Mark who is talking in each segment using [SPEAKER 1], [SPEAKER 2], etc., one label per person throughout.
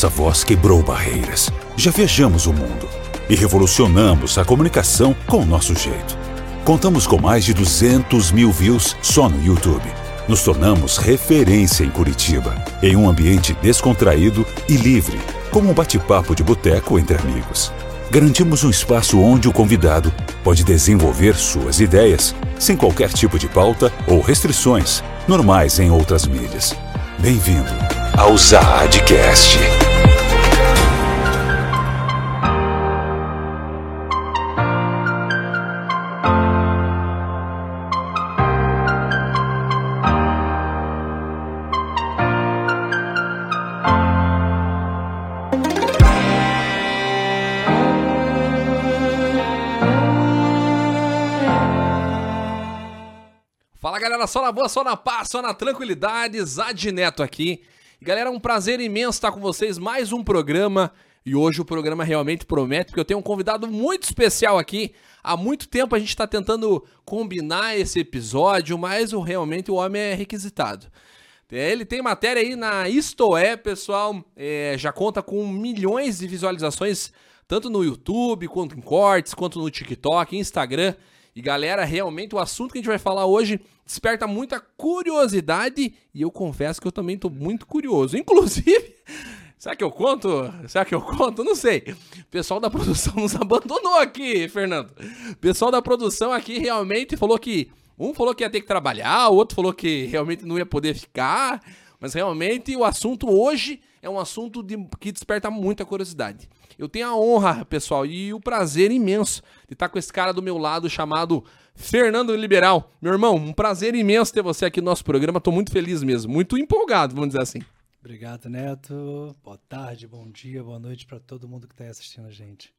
[SPEAKER 1] Nossa voz quebrou barreiras. Já viajamos o mundo e revolucionamos a comunicação com o nosso jeito. Contamos com mais de 200 mil views só no YouTube. Nos tornamos referência em Curitiba, em um ambiente descontraído e livre, como um bate-papo de boteco entre amigos. Garantimos um espaço onde o convidado pode desenvolver suas ideias, sem qualquer tipo de pauta ou restrições, normais em outras mídias. Bem-vindo ao Zaadcast.
[SPEAKER 2] Só na boa, só na paz, só na tranquilidade, Zad Neto aqui. Galera, é um prazer imenso estar com vocês, mais um programa. E hoje o programa realmente promete, porque eu tenho um convidado muito especial aqui. Há muito tempo a gente está tentando combinar esse episódio, mas o, realmente o homem é requisitado. É, Ele tem matéria aí na Istoé, pessoal, é, já conta com milhões de visualizações, tanto no YouTube, quanto em cortes, quanto no TikTok, Instagram. E galera, realmente o assunto que a gente vai falar hoje desperta muita curiosidade e eu confesso que eu também tô muito curioso. Inclusive, será que eu conto? Será que eu conto? Não sei. O pessoal da produção nos abandonou aqui, Fernando. O pessoal da produção aqui realmente falou que um falou que ia ter que trabalhar, o outro falou que realmente não ia poder ficar, mas realmente o assunto hoje é um assunto de- que desperta muita curiosidade. Eu tenho a honra, pessoal, e o prazer imenso de estar com esse cara do meu lado chamado Fernando Liberal. Meu irmão, um prazer imenso ter você aqui no nosso programa. Tô muito feliz mesmo, muito empolgado, vamos dizer assim.
[SPEAKER 3] Obrigado, Neto. Boa tarde, bom dia, boa noite para todo mundo que está assistindo a gente.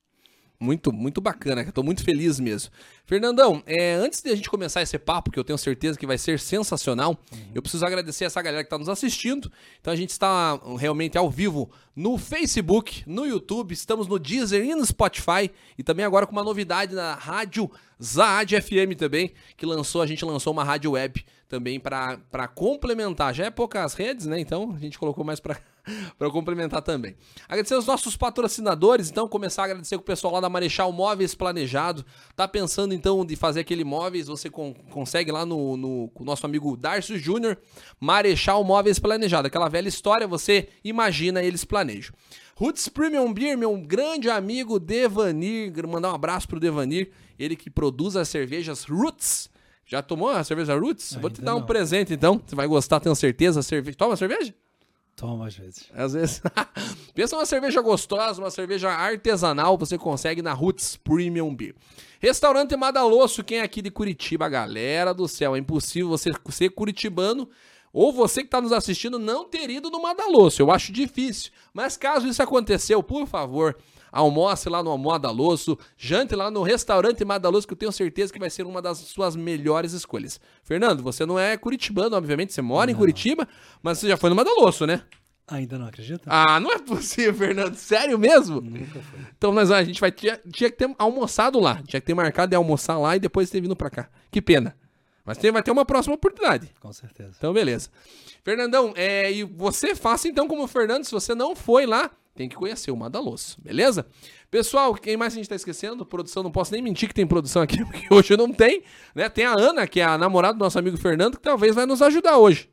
[SPEAKER 2] Muito, muito bacana, eu tô muito feliz mesmo. Fernandão, é, antes de a gente começar esse papo, que eu tenho certeza que vai ser sensacional, eu preciso agradecer essa galera que tá nos assistindo. Então a gente está realmente ao vivo no Facebook, no YouTube, estamos no Deezer e no Spotify. E também agora com uma novidade na rádio Zaad FM também, que lançou, a gente lançou uma rádio web também para complementar. Já é poucas redes, né? Então a gente colocou mais para para complementar também. Agradecer os nossos patrocinadores, então começar a agradecer com o pessoal lá da Marechal Móveis Planejado. Tá pensando então de fazer aquele móveis, você con- consegue lá no, no com o nosso amigo Darcio Júnior, Marechal Móveis Planejado. Aquela velha história, você imagina, eles planejam. Roots Premium Beer, meu grande amigo Devanir, mandar um abraço pro Devanir, ele que produz as cervejas Roots. Já tomou a cerveja Roots? Vou te
[SPEAKER 3] Ainda
[SPEAKER 2] dar um
[SPEAKER 3] não.
[SPEAKER 2] presente então, você vai gostar, tenho certeza. Cerve... Toma cerveja?
[SPEAKER 3] Toma às vezes.
[SPEAKER 2] Às vezes. Pensa uma cerveja gostosa, uma cerveja artesanal, você consegue na Roots Premium Beer. Restaurante Madalosso, quem é aqui de Curitiba, galera do céu, é impossível você ser curitibano ou você que está nos assistindo não ter ido no Madalosso. Eu acho difícil. Mas caso isso aconteceu, por favor, almoce lá no Madalosso, jante lá no restaurante Madalosso, que eu tenho certeza que vai ser uma das suas melhores escolhas. Fernando, você não é curitibano, obviamente, você mora em Curitiba, mas você já foi no Madalosso, né?
[SPEAKER 3] Ainda não acredita?
[SPEAKER 2] Ah, não é possível, Fernando. Sério mesmo?
[SPEAKER 3] Nunca foi.
[SPEAKER 2] Então nós, a gente vai tinha, tinha que ter almoçado lá. Tinha que ter marcado de almoçar lá e depois ter vindo pra cá. Que pena. Mas tem, vai ter uma próxima oportunidade.
[SPEAKER 3] Com certeza.
[SPEAKER 2] Então, beleza. Fernandão, é, e você faça então como o Fernando, se você não foi lá, tem que conhecer o Madalosso, beleza? Pessoal, quem mais a gente tá esquecendo? Produção, não posso nem mentir que tem produção aqui, porque hoje não tem, né? Tem a Ana, que é a namorada do nosso amigo Fernando, que talvez vai nos ajudar hoje.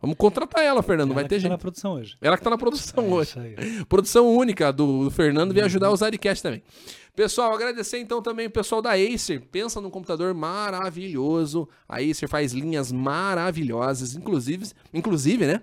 [SPEAKER 2] Vamos contratar ela, Fernando, não vai
[SPEAKER 3] Ela
[SPEAKER 2] ter
[SPEAKER 3] que tá
[SPEAKER 2] gente.
[SPEAKER 3] na produção hoje.
[SPEAKER 2] Ela que tá na produção
[SPEAKER 3] É
[SPEAKER 2] hoje. Produção única do, do Fernando veio ajudar o Zadcast também. Pessoal, agradecer então também o pessoal da Acer. Pensa num computador maravilhoso. A Acer faz linhas maravilhosas, inclusive, inclusive, né?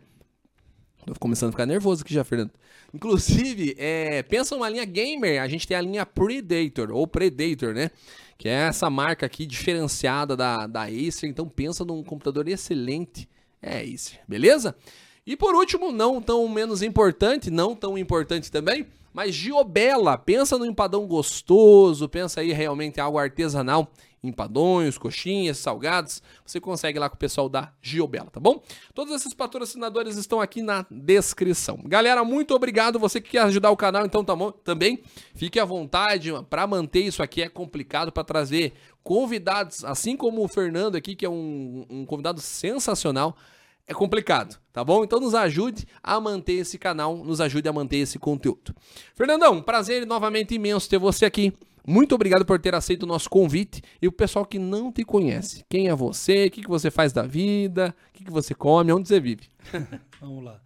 [SPEAKER 2] Tô começando a ficar nervoso aqui já, Fernando. Inclusive, é, pensa numa linha gamer, a gente tem a linha Predator, ou Predator, né? Que é essa marca aqui diferenciada da, da Acer. Então pensa num computador excelente. É Acer, beleza? E por último, não tão menos importante, não tão importante também, mas Giobella, pensa no empadão gostoso, pensa aí realmente algo artesanal, empadões, coxinhas, salgados, você consegue lá com o pessoal da Giobella, tá bom? Todos esses patrocinadores estão aqui na descrição. Galera, muito obrigado, você que quer ajudar o canal, então tá bom, também fique à vontade, para manter isso aqui é complicado para trazer convidados, assim como o Fernando aqui, que é um, um convidado sensacional, é complicado, tá bom? Então nos ajude a manter esse canal, nos ajude a manter esse conteúdo. Fernandão, prazer novamente imenso ter você aqui. Muito obrigado por ter aceito o nosso convite. E o pessoal que não te conhece, quem é você, o que, que você faz da vida, o que, que você come, onde você vive?
[SPEAKER 3] Vamos lá.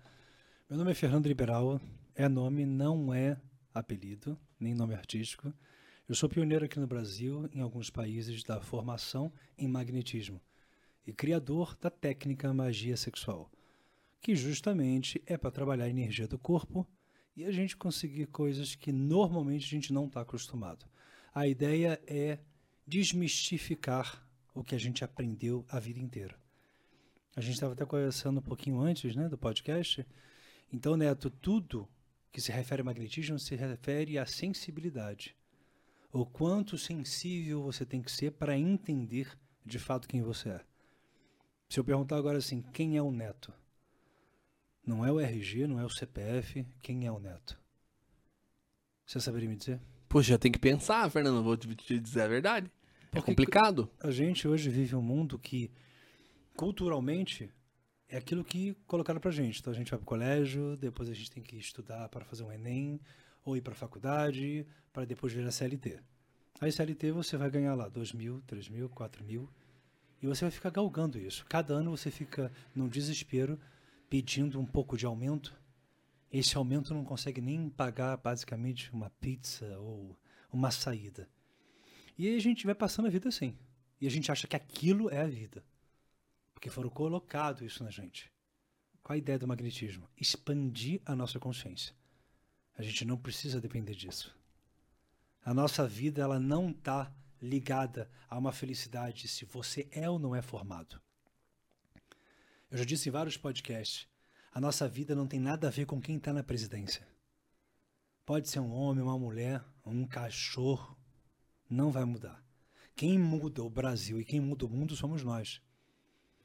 [SPEAKER 3] Meu nome é Fernando Liberal, é nome, não é apelido, nem nome artístico. Eu sou pioneiro aqui no Brasil, em alguns países, da formação em magnetismo e criador da técnica magia sexual, que justamente é para trabalhar a energia do corpo e a gente conseguir coisas que normalmente a gente não está acostumado. A ideia é desmistificar o que a gente aprendeu a vida inteira. A gente estava até conversando um pouquinho antes né, do podcast. Então, Neto, tudo que se refere a magnetismo se refere à sensibilidade. O quanto sensível você tem que ser para entender de fato quem você é. Se eu perguntar agora assim, quem é o Neto? Não é o RG, não é o CPF, quem é o Neto? Você saberia me dizer?
[SPEAKER 2] Poxa, tem que pensar, Fernando, vou te dizer a verdade. É complicado.
[SPEAKER 3] A gente hoje vive um mundo que, culturalmente, é aquilo que colocaram pra gente. Então a gente vai pro colégio, depois a gente tem que estudar para fazer um Enem, ou ir pra faculdade, para depois vir a CLT. Aí CLT você vai ganhar lá 2 mil, 3 mil, 4 mil, e você vai ficar galgando isso. Cada ano você fica num desespero, pedindo um pouco de aumento, esse aumento não consegue nem pagar basicamente uma pizza ou uma saída. E aí a gente vai passando a vida assim. E a gente acha que aquilo é a vida. Porque foram colocado isso na gente. Qual a ideia do magnetismo? Expandir a nossa consciência. A gente não precisa depender disso. A nossa vida ela não está ligada a uma felicidade se você é ou não é formado. Eu já disse em vários podcasts a nossa vida não tem nada a ver com quem está na presidência. Pode ser um homem, uma mulher, um cachorro. Não vai mudar. Quem muda o Brasil e quem muda o mundo somos nós.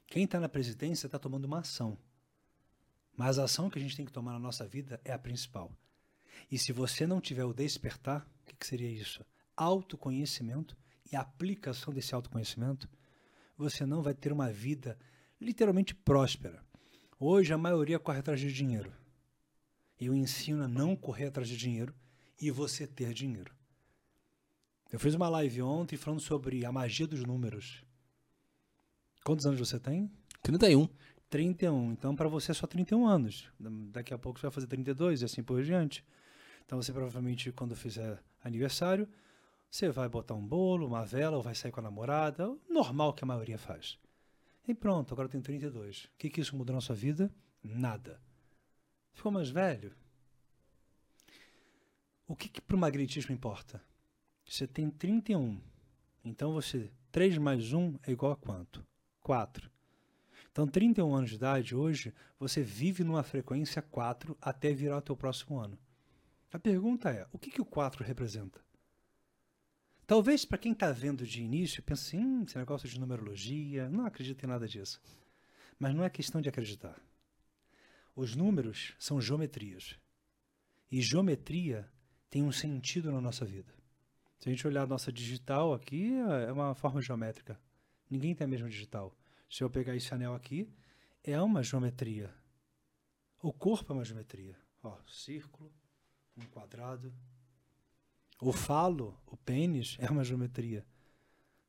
[SPEAKER 3] Quem está na presidência está tomando uma ação. Mas a ação que a gente tem que tomar na nossa vida é a principal. E se você não tiver o despertar, o que, que seria isso? Autoconhecimento e aplicação desse autoconhecimento, você não vai ter uma vida literalmente próspera. Hoje a maioria corre atrás de dinheiro. Eu ensino a não correr atrás de dinheiro e você ter dinheiro. Eu fiz uma live ontem falando sobre a magia dos números. Quantos anos você tem?
[SPEAKER 2] 31.
[SPEAKER 3] 31. Então, para você é só 31 anos. Daqui a pouco você vai fazer 32 e assim por diante. Então, você provavelmente, quando fizer aniversário, você vai botar um bolo, uma vela, ou vai sair com a namorada. Normal que a maioria faz. E pronto, agora tem 32. O que, que isso mudou na sua vida? Nada. Ficou mais velho? O que, que para o magnetismo importa? Você tem 31. Então você. 3 mais 1 é igual a quanto? 4. Então, 31 anos de idade, hoje, você vive numa frequência 4 até virar o teu próximo ano. A pergunta é: o que, que o 4 representa? Talvez para quem está vendo de início pense assim, hum, esse negócio de numerologia, não acredito em nada disso. Mas não é questão de acreditar. Os números são geometrias. E geometria tem um sentido na nossa vida. Se a gente olhar a nossa digital aqui, é uma forma geométrica. Ninguém tem a mesma digital. Se eu pegar esse anel aqui, é uma geometria. O corpo é uma geometria. Ó, círculo, um quadrado, o falo, o pênis, é uma geometria.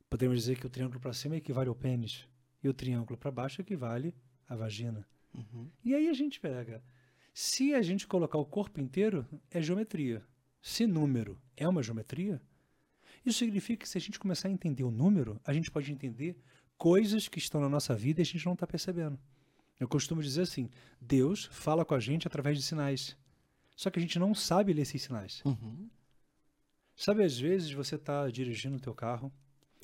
[SPEAKER 3] Podemos dizer que o triângulo para cima equivale ao pênis e o triângulo para baixo equivale à vagina. Uhum. E aí a gente pega. Se a gente colocar o corpo inteiro, é geometria. Se número é uma geometria, isso significa que se a gente começar a entender o número, a gente pode entender coisas que estão na nossa vida e a gente não está percebendo. Eu costumo dizer assim: Deus fala com a gente através de sinais. Só que a gente não sabe ler esses sinais. Uhum. Sabe, às vezes você está dirigindo o teu carro,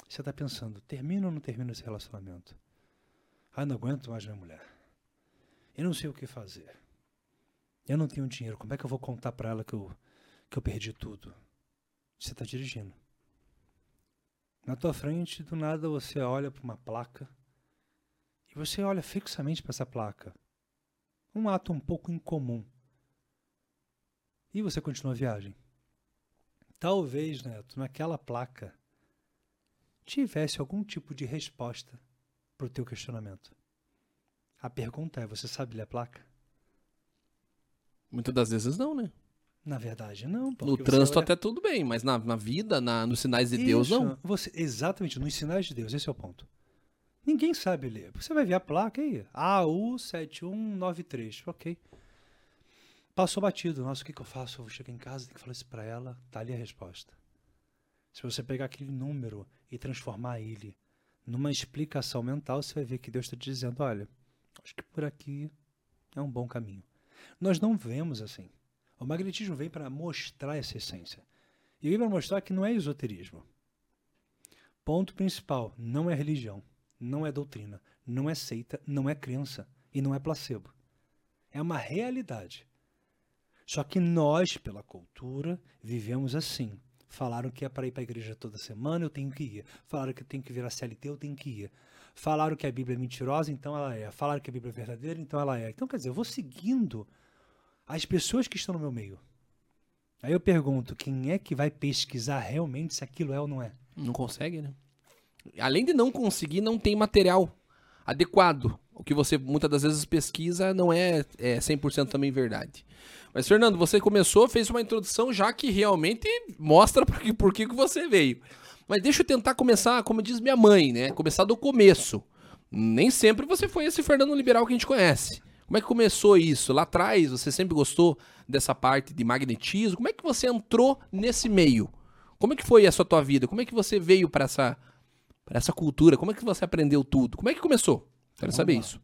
[SPEAKER 3] você está pensando, termina ou não termina esse relacionamento? Ah, não aguento mais minha mulher. Eu não sei o que fazer. Eu não tenho dinheiro. Como é que eu vou contar para ela que eu, que eu perdi tudo? Você está dirigindo. Na tua frente, do nada, você olha para uma placa e você olha fixamente para essa placa. Um ato um pouco incomum. E você continua a viagem. Talvez, Neto, naquela placa tivesse algum tipo de resposta para o teu questionamento. A pergunta é: você sabe ler a placa?
[SPEAKER 2] Muitas das vezes não, né?
[SPEAKER 3] Na verdade, não.
[SPEAKER 2] No trânsito
[SPEAKER 3] olha-
[SPEAKER 2] até tudo bem, mas na, na vida, na, nos sinais de Deus,
[SPEAKER 3] Isso,
[SPEAKER 2] não.
[SPEAKER 3] Você, exatamente, nos sinais de Deus, esse é o ponto. Ninguém sabe ler. Você vai ver a placa aí. AU7193. Ok. Passou batido. Nossa, o que, que eu faço? Eu vou chegar em casa, tenho que falar isso pra ela. Tá ali a resposta. Se você pegar aquele número e transformar ele numa explicação mental, você vai ver que Deus está dizendo: olha, acho que por aqui é um bom caminho. Nós não vemos assim. O magnetismo vem para mostrar essa essência. E vem para mostrar que não é esoterismo. Ponto principal: não é religião, não é doutrina, não é seita, não é crença e não é placebo. É uma realidade. Só que nós, pela cultura, vivemos assim. Falaram que é para ir para a igreja toda semana, eu tenho que ir. Falaram que eu tenho que virar CLT, eu tenho que ir. Falaram que a Bíblia é mentirosa, então ela é. Falaram que a Bíblia é verdadeira, então ela é. Então, quer dizer, eu vou seguindo as pessoas que estão no meu meio. Aí eu pergunto, quem é que vai pesquisar realmente se aquilo é ou não é?
[SPEAKER 2] Não consegue, né? Além de não conseguir, não tem material adequado. O que você muitas das vezes pesquisa não é, é 100% também verdade. Mas, Fernando, você começou, fez uma introdução já que realmente mostra por que, por que você veio. Mas deixa eu tentar começar, como diz minha mãe, né? Começar do começo. Nem sempre você foi esse Fernando liberal que a gente conhece. Como é que começou isso? Lá atrás, você sempre gostou dessa parte de magnetismo? Como é que você entrou nesse meio? Como é que foi essa tua vida? Como é que você veio para essa, essa cultura? Como é que você aprendeu tudo? Como é que começou? Quero
[SPEAKER 3] Vamos
[SPEAKER 2] saber
[SPEAKER 3] lá.
[SPEAKER 2] isso.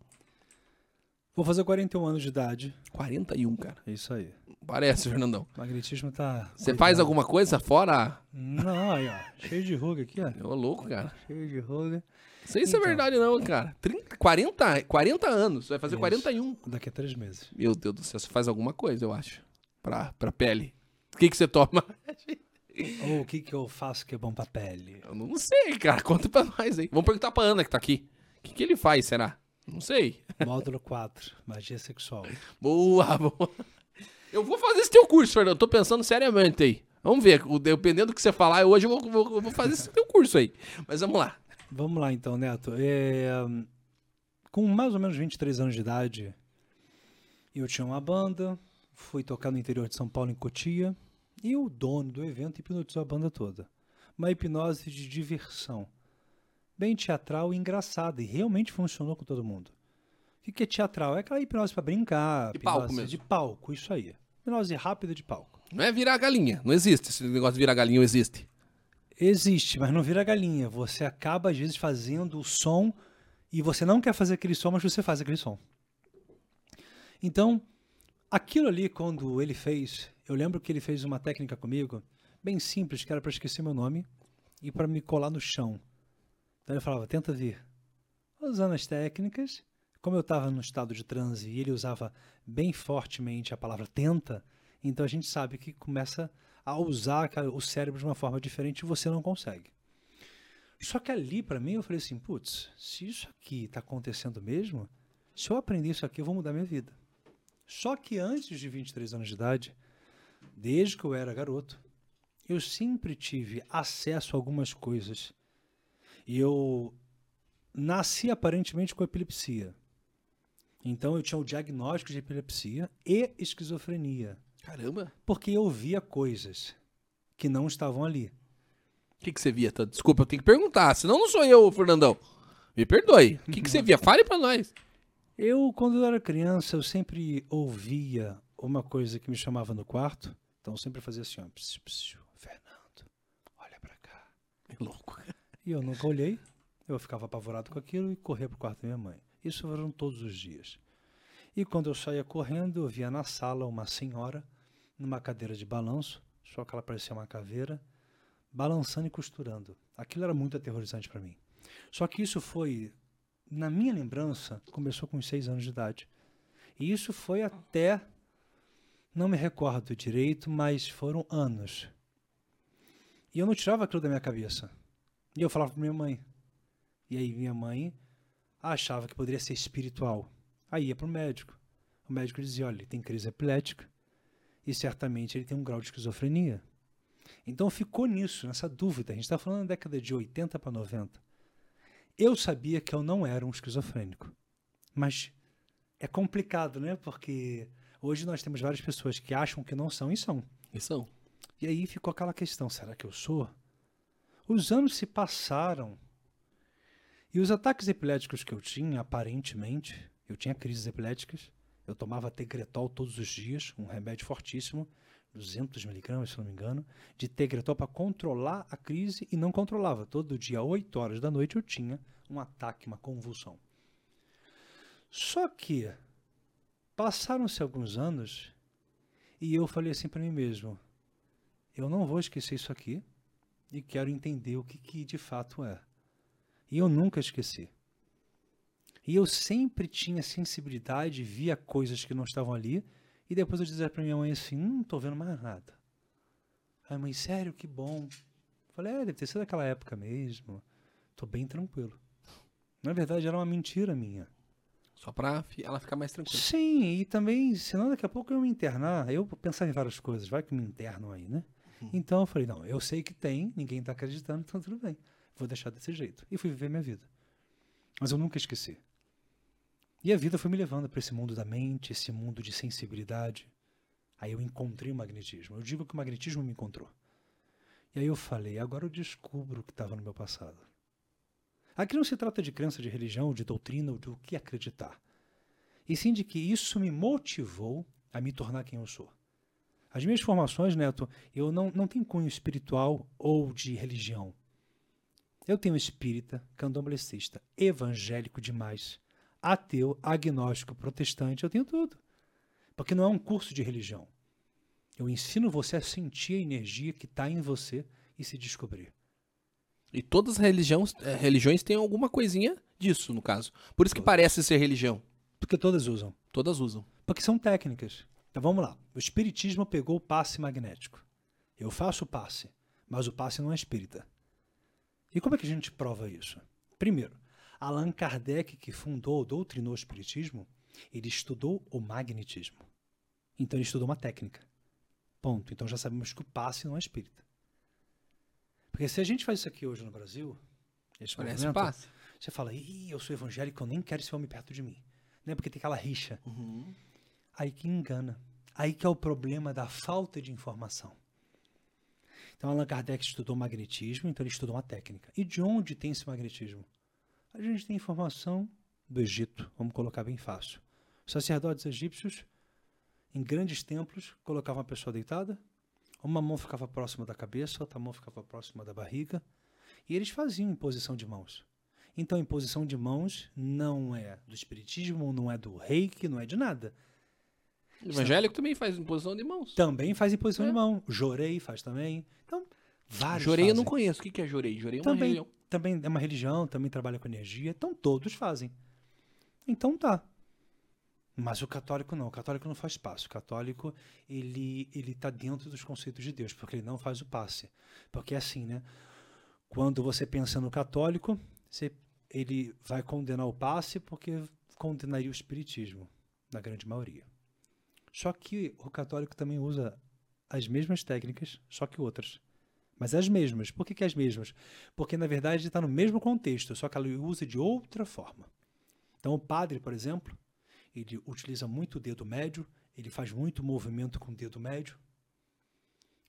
[SPEAKER 3] Vou fazer 41 anos de idade.
[SPEAKER 2] 41, cara.
[SPEAKER 3] É isso aí.
[SPEAKER 2] Parece, Fernandão.
[SPEAKER 3] O magnetismo tá.
[SPEAKER 2] Você faz alguma coisa fora?
[SPEAKER 3] Não, aí, ó. Cheio de ruga aqui, ó.
[SPEAKER 2] Ô, louco, cara.
[SPEAKER 3] Cheio de ruga.
[SPEAKER 2] Não sei se é
[SPEAKER 3] Então.
[SPEAKER 2] verdade, não, cara. 30, 40, 40 anos. Você vai fazer
[SPEAKER 3] Isso.
[SPEAKER 2] 41.
[SPEAKER 3] Daqui a três meses.
[SPEAKER 2] Meu Deus do céu, você faz alguma coisa, eu acho. Pra, pra pele. O que, que você toma?
[SPEAKER 3] Ou o que, que eu faço que é bom pra pele?
[SPEAKER 2] Eu não sei, cara. Conta pra nós aí. Vamos perguntar pra Ana que tá aqui. O que, que ele faz, será? Não sei.
[SPEAKER 3] Módulo 4, magia sexual.
[SPEAKER 2] Boa, boa. Eu vou fazer esse teu curso, Fernando. Tô pensando seriamente aí. Vamos ver. Dependendo do que você falar, hoje eu vou, vou- vou fazer esse teu curso aí. Mas vamos lá.
[SPEAKER 3] Vamos lá então, Neto. É, Com mais ou menos 23 anos de idade, eu tinha uma banda, fui tocar no interior de São Paulo, em Cotia, e o dono do evento hipnotizou a banda toda. Uma hipnose de diversão. Bem teatral e engraçada, e realmente funcionou com todo mundo. O que é teatral? É aquela hipnose para brincar,
[SPEAKER 2] De palco
[SPEAKER 3] hipnose
[SPEAKER 2] mesmo.
[SPEAKER 3] de palco, isso aí. Hipnose rápida de palco.
[SPEAKER 2] Não é virar galinha. Não existe. Esse negócio de virar galinha não existe.
[SPEAKER 3] Existe, mas não vira galinha. Você acaba, às vezes, fazendo o som e você não quer fazer aquele som, mas você faz aquele som. Então, aquilo ali, quando ele fez, eu lembro que ele fez uma técnica comigo, bem simples, que era para esquecer meu nome e para me colar no chão. Então ele falava, tenta vir. Usando as técnicas, como eu estava no estado de transe e ele usava bem fortemente a palavra tenta, então a gente sabe que começa a usar o cérebro de uma forma diferente e você não consegue. Só que ali, para mim, eu falei assim, putz, se isso aqui está acontecendo mesmo, se eu aprender isso aqui, eu vou mudar minha vida. Só que antes de 23 anos de idade, desde que eu era garoto, eu sempre tive acesso a algumas coisas. E eu nasci aparentemente com epilepsia. Então eu tinha o diagnóstico de epilepsia e esquizofrenia,
[SPEAKER 2] Caramba.
[SPEAKER 3] porque eu via coisas que não estavam ali.
[SPEAKER 2] O que, que você via? Desculpa, eu tenho que perguntar. Senão não sou eu, Fernandão. Me perdoe. O que, que você via? Fale pra nós.
[SPEAKER 3] Eu, quando eu era criança, eu sempre ouvia uma coisa que me chamava no quarto. Então eu sempre fazia assim, ó, psiu, psiu, Fernando, olha pra cá.
[SPEAKER 2] É louco.
[SPEAKER 3] E eu nunca olhei, eu ficava apavorado com aquilo e corria pro quarto da minha mãe. Isso foram todos os dias. E quando eu saía correndo, eu via na sala uma senhora numa cadeira de balanço, só que ela parecia uma caveira, balançando e costurando. Aquilo era muito aterrorizante para mim. Só que isso foi, na minha lembrança, começou com seis anos de idade. E isso foi até, não me recordo direito, mas foram anos. E eu não tirava aquilo da minha cabeça. E eu falava para minha mãe. E aí minha mãe achava que poderia ser espiritual. Aí ia para o médico. O médico dizia, olha, ele tem crise epilética e certamente ele tem um grau de esquizofrenia. Então ficou nisso, nessa dúvida. A gente está falando da década de 80 para 90. Eu sabia que eu não era um esquizofrênico. Mas é complicado, né? Porque hoje nós temos várias pessoas que acham que não são e são.
[SPEAKER 2] E são.
[SPEAKER 3] E aí ficou aquela questão: será que eu sou? Os anos se passaram e os ataques epiléticos que eu tinha, aparentemente, eu tinha crises epiléticas, eu tomava Tegretol todos os dias, um remédio fortíssimo, 200 miligramas, se não me engano, de Tegretol para controlar a crise e não controlava. Todo dia, 8 horas da noite, eu tinha um ataque, uma convulsão. Só que passaram-se alguns anos e eu falei assim para mim mesmo: eu não vou esquecer isso aqui e quero entender o que, que de fato é. E eu nunca esqueci. E eu sempre tinha sensibilidade, via coisas que não estavam ali, e depois eu dizia para minha mãe assim: não estou vendo mais nada. Aí, mãe, sério, que bom. Falei: é, deve ter sido daquela época mesmo. Estou bem tranquilo. Na verdade, era uma mentira minha.
[SPEAKER 2] Só pra ela ficar mais tranquila.
[SPEAKER 3] Sim, e também, senão daqui a pouco eu me internar. Eu pensava em várias coisas, vai que me internam aí, né? Então eu falei: não, eu sei que tem, ninguém está acreditando, então tudo bem. Vou deixar desse jeito. E fui viver minha vida. Mas eu nunca esqueci. E a vida foi me levando para esse mundo da mente, esse mundo de sensibilidade. Aí eu encontrei o magnetismo. Eu digo que o magnetismo me encontrou. E aí eu falei, agora eu descubro o que estava no meu passado. Aqui não se trata de crença de religião, de doutrina ou do que acreditar. E sim de que isso me motivou a me tornar quem eu sou. As minhas formações, Neto, eu não, não tenho cunho espiritual ou de religião. Eu tenho espírita, candomblessista, evangélico demais, ateu, agnóstico, protestante, eu tenho tudo. Porque não é um curso de religião. Eu ensino você a sentir a energia que está em você e se descobrir.
[SPEAKER 2] E todas as religiões, eh, religiões têm alguma coisinha disso, no caso. Por isso que parece ser religião.
[SPEAKER 3] Porque todas usam.
[SPEAKER 2] Todas usam.
[SPEAKER 3] Porque são técnicas. Então vamos lá. O espiritismo pegou o passe magnético. Eu faço o passe, mas o passe não é espírita. E como é que a gente prova isso? Primeiro, Allan Kardec, que fundou, doutrinou o Espiritismo, ele estudou o magnetismo. Então ele estudou uma técnica. Ponto. Então já sabemos que o passe não é espírita. Porque se a gente faz isso aqui hoje no Brasil, esse
[SPEAKER 2] Parece passe.
[SPEAKER 3] você fala, Ih, eu sou evangélico, eu nem quero esse homem perto de mim. Né? Porque tem aquela rixa.
[SPEAKER 2] Uhum.
[SPEAKER 3] Aí que engana. Aí que é o problema da falta de informação. Então Allan Kardec estudou magnetismo, então ele estudou uma técnica. E de onde tem esse magnetismo? A gente tem informação do Egito, vamos colocar bem fácil. Sacerdotes egípcios, em grandes templos, colocavam a pessoa deitada, uma mão ficava próxima da cabeça, outra mão ficava próxima da barriga, e eles faziam imposição de mãos. Então, imposição de mãos não é do espiritismo, não é do reiki, não é de nada.
[SPEAKER 2] O evangélico também faz imposição de mãos.
[SPEAKER 3] Também faz imposição é. de mão. Jorei faz também. Então, vários
[SPEAKER 2] Jorei
[SPEAKER 3] fazem.
[SPEAKER 2] eu não conheço. O que é jorei? Jorei é uma
[SPEAKER 3] também,
[SPEAKER 2] religião
[SPEAKER 3] também é uma religião, também trabalha com energia, então todos fazem. Então tá. Mas o católico não, o católico não faz passe. O católico, ele ele está dentro dos conceitos de Deus, porque ele não faz o passe. Porque é assim, né? Quando você pensa no católico, você, ele vai condenar o passe porque condenaria o espiritismo, na grande maioria. Só que o católico também usa as mesmas técnicas, só que outras. Mas as mesmas. Por que, que as mesmas? Porque, na verdade, está no mesmo contexto, só que ela usa de outra forma. Então, o padre, por exemplo, ele utiliza muito o dedo médio, ele faz muito movimento com o dedo médio.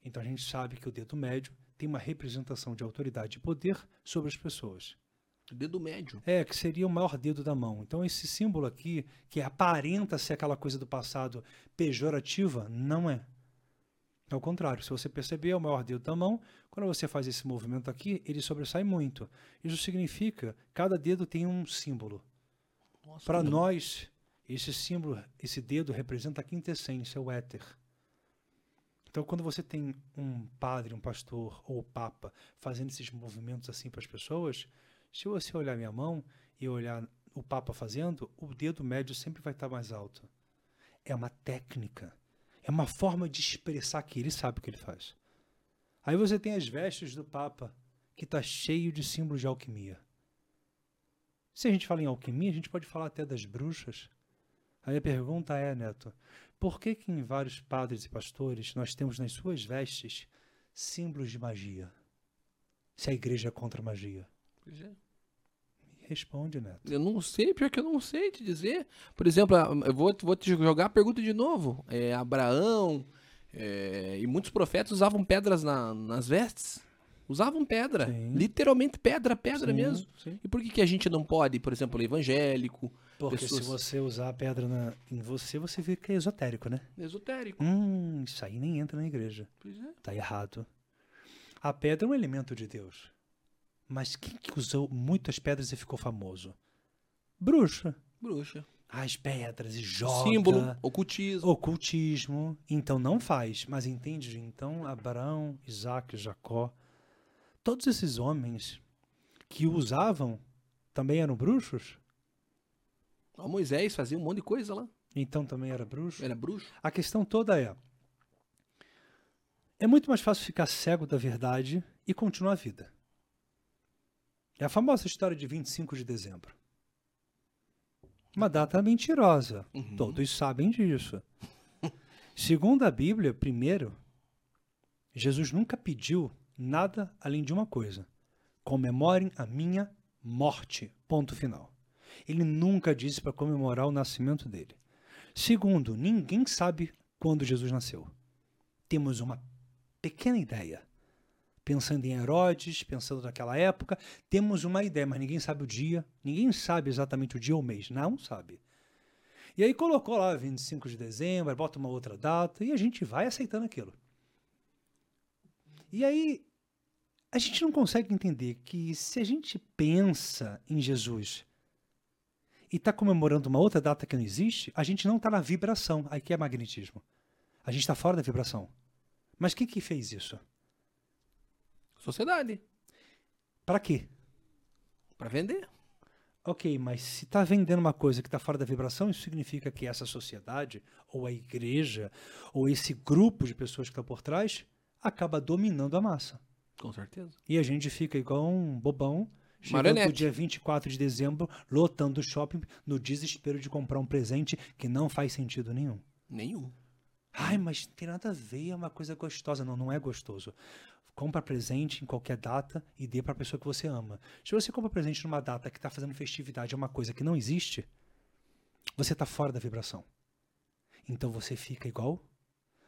[SPEAKER 3] Então, a gente sabe que o dedo médio tem uma representação de autoridade e poder sobre as pessoas.
[SPEAKER 2] O dedo médio.
[SPEAKER 3] É, que seria o maior dedo da mão. Então, esse símbolo aqui, que aparenta ser aquela coisa do passado pejorativa, não é. Ao contrário, se você perceber, é o maior dedo da mão. Quando você faz esse movimento aqui, ele sobressai muito. Isso significa cada dedo tem um símbolo. Para nós, esse símbolo, esse dedo representa a quinta essência, o éter. Então, quando você tem um padre, um pastor ou papa fazendo esses movimentos assim para as pessoas, se você olhar minha mão e olhar o papa fazendo, o dedo médio sempre vai estar mais alto. É uma técnica. É uma forma de expressar que ele sabe o que ele faz. Aí você tem as vestes do Papa, que está cheio de símbolos de alquimia. Se a gente fala em alquimia, a gente pode falar até das bruxas. Aí a pergunta é, Neto, por que, que em vários padres e pastores nós temos nas suas vestes símbolos de magia? Se a igreja é contra a magia.
[SPEAKER 2] Pois é.
[SPEAKER 3] Responde, Neto.
[SPEAKER 2] Eu não sei, pior que eu não sei te dizer. Por exemplo, ah, eu vou, vou te jogar a pergunta de novo. É, Abraão é, e muitos profetas usavam pedras na- nas vestes. Usavam pedra.
[SPEAKER 3] Sim.
[SPEAKER 2] Literalmente pedra, pedra
[SPEAKER 3] Sim,
[SPEAKER 2] mesmo.
[SPEAKER 3] sim.
[SPEAKER 2] E por que, que a gente não pode, por exemplo, evangélico,
[SPEAKER 3] Porque
[SPEAKER 2] pessoas-
[SPEAKER 3] se você usar a pedra na- em você, você fica esotérico, né?
[SPEAKER 2] esotérico?
[SPEAKER 3] Hum, isso aí nem entra na igreja.
[SPEAKER 2] Pois é.
[SPEAKER 3] Tá errado. A pedra é um elemento de Deus. Mas quem que usou muitas pedras e ficou famoso? Bruxa.
[SPEAKER 2] Bruxa.
[SPEAKER 3] As pedras e joga.
[SPEAKER 2] Símbolo, ocultismo.
[SPEAKER 3] Ocultismo. Então não faz. Mas entende? Então Abraão, Isaac, Jacó. Todos esses homens que usavam também eram bruxos?
[SPEAKER 2] Ó, Moisés fazia um monte de coisa lá.
[SPEAKER 3] Então também era bruxo?
[SPEAKER 2] Era bruxo.
[SPEAKER 3] A questão toda é: é muito mais fácil ficar cego da verdade e continuar a vida. É a famosa história de 25 de dezembro. Uma data mentirosa.
[SPEAKER 2] Uhum.
[SPEAKER 3] Todos sabem disso. Segundo a Bíblia, primeiro, Jesus nunca pediu nada além de uma coisa: comemorem a minha morte. Ponto final. Ele nunca disse para comemorar o nascimento dele. Segundo, ninguém sabe quando Jesus nasceu. Temos uma pequena ideia. Pensando em Herodes, pensando naquela época, temos uma ideia, mas ninguém sabe o dia, ninguém sabe exatamente o dia ou o mês, não sabe. E aí colocou lá 25 de dezembro, bota uma outra data e a gente vai aceitando aquilo. E aí a gente não consegue entender que se a gente pensa em Jesus e está comemorando uma outra data que não existe, a gente não está na vibração. Aí que é magnetismo. A gente está fora da vibração. Mas quem que fez isso?
[SPEAKER 2] Sociedade.
[SPEAKER 3] Para quê?
[SPEAKER 2] Pra vender.
[SPEAKER 3] Ok, mas se está vendendo uma coisa que está fora da vibração, isso significa que essa sociedade, ou a igreja, ou esse grupo de pessoas que está por trás, acaba dominando a massa.
[SPEAKER 2] Com certeza.
[SPEAKER 3] E a gente fica igual um bobão, chegando no dia 24 de dezembro, lotando o shopping no desespero de comprar um presente que não faz sentido nenhum.
[SPEAKER 2] Nenhum.
[SPEAKER 3] Ai, mas não tem nada a ver, é uma coisa gostosa. Não, não é gostoso. Compra presente em qualquer data e dê para a pessoa que você ama. Se você compra presente numa data que está fazendo festividade, é uma coisa que não existe, você está fora da vibração. Então você fica igual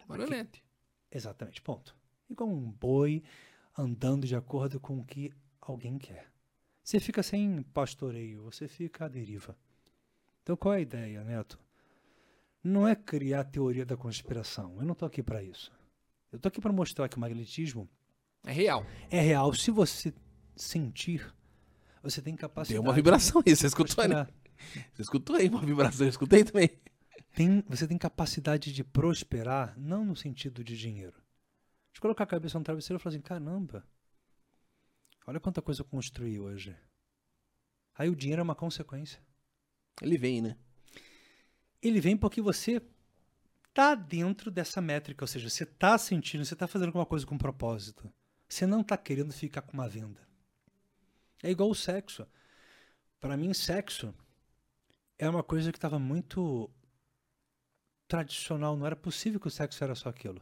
[SPEAKER 2] Marionete.
[SPEAKER 3] Exatamente, ponto. Igual um boi andando de acordo com o que alguém quer. Você fica sem pastoreio, você fica à deriva. Então qual é a ideia, Neto? Não é criar teoria da conspiração. Eu não estou aqui para isso. Eu estou aqui para mostrar que o magnetismo
[SPEAKER 2] É real.
[SPEAKER 3] é real. Se você sentir, você tem capacidade.
[SPEAKER 2] Deu uma vibração aí, você escutou, né? Você escutou aí uma vibração, eu escutei também.
[SPEAKER 3] Tem, você tem capacidade de prosperar, não no sentido de dinheiro. De colocar a cabeça no travesseiro e falar assim: caramba, olha quanta coisa eu construí hoje. Aí o dinheiro é uma consequência.
[SPEAKER 2] Ele vem, né?
[SPEAKER 3] Ele vem porque você tá dentro dessa métrica, ou seja, você tá sentindo, você tá fazendo alguma coisa com propósito. Você não tá querendo ficar com uma venda. É igual o sexo. Para mim, sexo é uma coisa que estava muito tradicional. Não era possível que o sexo era só aquilo.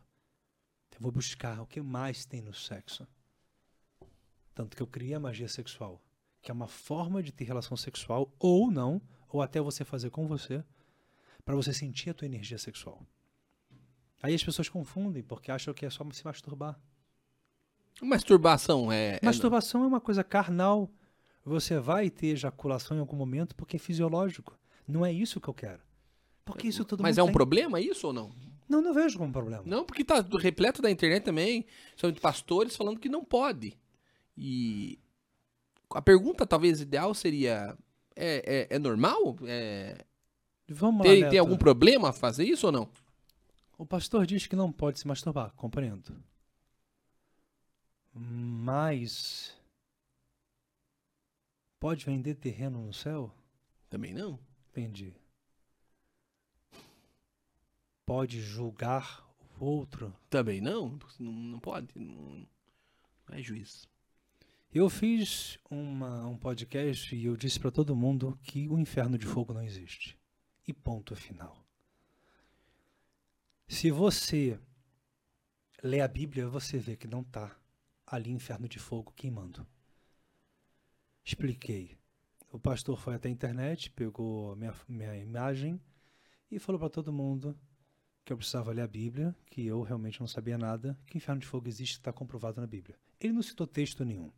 [SPEAKER 3] Eu vou buscar o que mais tem no sexo. Tanto que eu criei a magia sexual, que é uma forma de ter relação sexual ou não, ou até você fazer com você, para você sentir a tua energia sexual. Aí as pessoas confundem porque acham que é só se masturbar.
[SPEAKER 2] Masturbação é. é-
[SPEAKER 3] Masturbação é uma coisa carnal. Você vai ter ejaculação em algum momento porque é fisiológico. Não é isso que eu quero. Porque isso todo
[SPEAKER 2] Mas é um
[SPEAKER 3] tem.
[SPEAKER 2] problema isso ou não?
[SPEAKER 3] Não, não vejo como problema.
[SPEAKER 2] Não, porque tá repleto da internet também, são de pastores falando que não pode. E a pergunta talvez ideal seria: é, é, é normal? É,
[SPEAKER 3] Vamos lá,
[SPEAKER 2] tem,
[SPEAKER 3] Neto.
[SPEAKER 2] tem algum problema fazer isso ou não?
[SPEAKER 3] O pastor diz que não pode se masturbar, compreendo. Mas pode vender terreno no céu?
[SPEAKER 2] Também não.
[SPEAKER 3] Entendi. Pode julgar o outro?
[SPEAKER 2] Também não. Não, não pode. Não, não é juiz.
[SPEAKER 3] Eu fiz uma- um podcast e eu disse para todo mundo que o inferno de fogo não existe. E ponto final. Se você lê a Bíblia, você vê que não está ali inferno de fogo queimando. Expliquei. O pastor foi até a internet, pegou minha, minha imagem e falou para todo mundo que eu precisava ler a Bíblia, que eu realmente não sabia nada, que inferno de fogo existe, está comprovado na Bíblia. Ele não citou texto nenhum.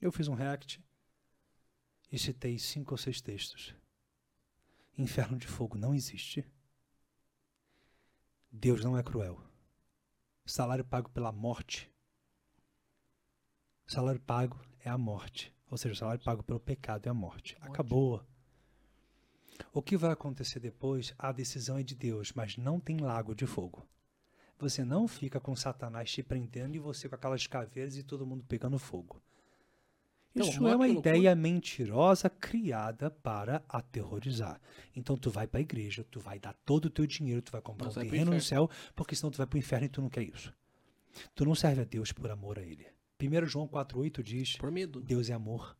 [SPEAKER 3] Eu fiz um react e citei cinco ou seis textos. Inferno de fogo não existe. Deus não é cruel. Salário pago pela morte. Salário pago é a morte. Ou seja, o salário pago pelo pecado é a morte. Acabou. O que vai acontecer depois, a decisão é de Deus, mas não tem lago de fogo. Você não fica com Satanás te prendendo e você com aquelas caveiras e todo mundo pegando fogo.
[SPEAKER 2] Então,
[SPEAKER 3] Isso
[SPEAKER 2] olha
[SPEAKER 3] é uma
[SPEAKER 2] que loucura.
[SPEAKER 3] ideia mentirosa criada para aterrorizar. Então tu vai para a igreja, tu vai dar todo o teu dinheiro, tu vai comprar
[SPEAKER 2] Mas
[SPEAKER 3] um terreno no céu, porque senão tu vai para o inferno e tu não quer isso. Tu não serve a Deus por amor a ele. 1 João 4:8 diz:
[SPEAKER 2] Por medo.
[SPEAKER 3] Deus é amor.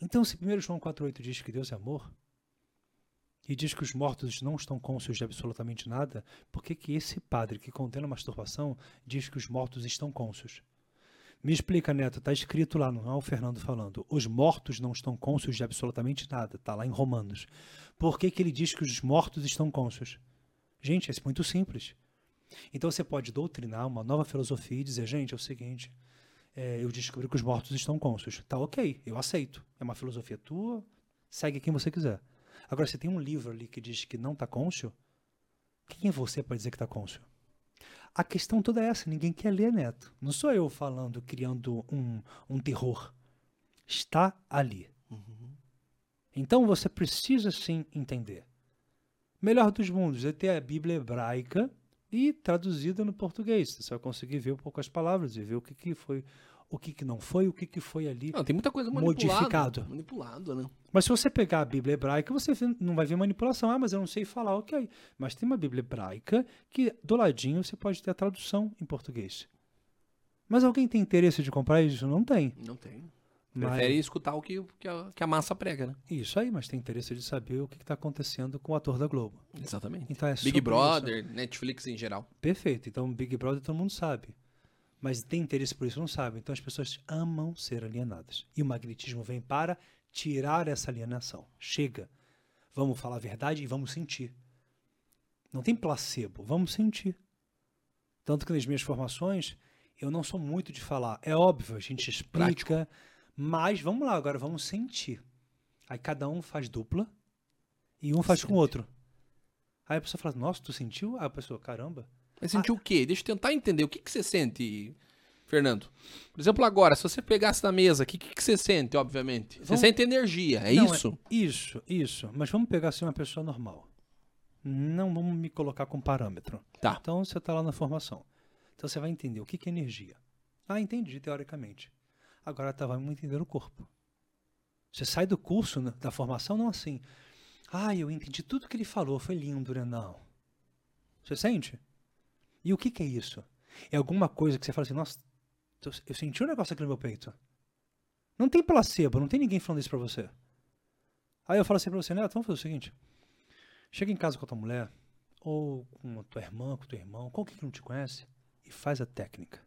[SPEAKER 3] Então, se 1 João 4,8 diz que Deus é amor, e diz que os mortos não estão cônscios de absolutamente nada, por que, que esse padre que condena a masturbação diz que os mortos estão cônscios? Me explica, Neto, está escrito lá, não é o Fernando falando. Os mortos não estão cônscios de absolutamente nada, está lá em Romanos. Por que, que ele diz que os mortos estão cônscios? Gente, é muito simples. Então você pode doutrinar uma nova filosofia e dizer, gente, é o seguinte, é, eu descobri que os mortos estão cônscios. Tá ok, eu aceito. É uma filosofia tua, segue quem você quiser. Agora, se tem um livro ali que diz que não está cônscio, quem é você para dizer que está cônscio? A questão toda é essa, ninguém quer ler, Neto. Não sou eu falando, criando um, um terror. Está ali. Então você precisa sim entender. Melhor dos mundos é ter a Bíblia hebraica e traduzida no português. Você vai conseguir ver um pouco as palavras e ver o que, que foi, o que, que não foi, o que, que foi ali.
[SPEAKER 2] Não, tem muita coisa manipulada.
[SPEAKER 3] Modificado.
[SPEAKER 2] Manipulado, né?
[SPEAKER 3] Mas se você pegar a Bíblia hebraica, você não vai ver manipulação. Ah, mas eu não sei falar, ok. Mas tem uma Bíblia hebraica que do ladinho você pode ter a tradução em português. Mas alguém tem interesse de comprar isso? Não tem.
[SPEAKER 2] Não tem.
[SPEAKER 3] Mas-
[SPEAKER 2] Prefere escutar o que, que, a, que a massa prega, né?
[SPEAKER 3] Isso aí, mas tem interesse de saber o que está acontecendo com o ator da Globo.
[SPEAKER 2] Exatamente.
[SPEAKER 3] Então é
[SPEAKER 2] Big Brother, Netflix em geral.
[SPEAKER 3] Perfeito. Então, Big Brother todo mundo sabe. Mas tem interesse por isso, não sabe. Então, as pessoas amam ser alienadas. E o magnetismo vem para tirar essa alienação. Chega. Vamos falar a verdade e vamos sentir. Não tem placebo, vamos sentir. Tanto que nas minhas formações, eu não sou muito de falar. É óbvio, a gente explica, mas vamos lá, agora vamos sentir. Aí cada um faz dupla e um faz com o outro. Aí a pessoa fala, nossa, tu sentiu? Aí a pessoa, caramba.
[SPEAKER 2] Mas sentir o quê? Deixa eu tentar entender. O que, que você sente, Fernando? Por exemplo, agora, se você pegasse na mesa, o que, que, que você sente, obviamente? Você
[SPEAKER 3] Vamos-
[SPEAKER 2] sente energia, é
[SPEAKER 3] Não,
[SPEAKER 2] isso?
[SPEAKER 3] Isso, isso. Mas vamos pegar assim uma pessoa normal. Não vamos me colocar com parâmetro.
[SPEAKER 2] Tá.
[SPEAKER 3] Então você está lá na formação. Então você vai entender o que, que é energia. Ah, entendi, teoricamente. Agora tá, vamos entender o corpo. Você sai do curso, né, da formação, não assim. Ah, eu entendi tudo que ele falou, foi lindo, né? Não. Você sente? E o que, que é isso? É alguma coisa que você fala assim, nossa, eu- senti um negócio aqui no meu peito. Não tem placebo, não tem ninguém falando isso pra você. Aí eu falo assim pra você, Neto, vamos fazer o seguinte. Chega em casa com a tua mulher, ou com a tua irmã, com o teu irmão, alguém que não te conhece, e faz a técnica.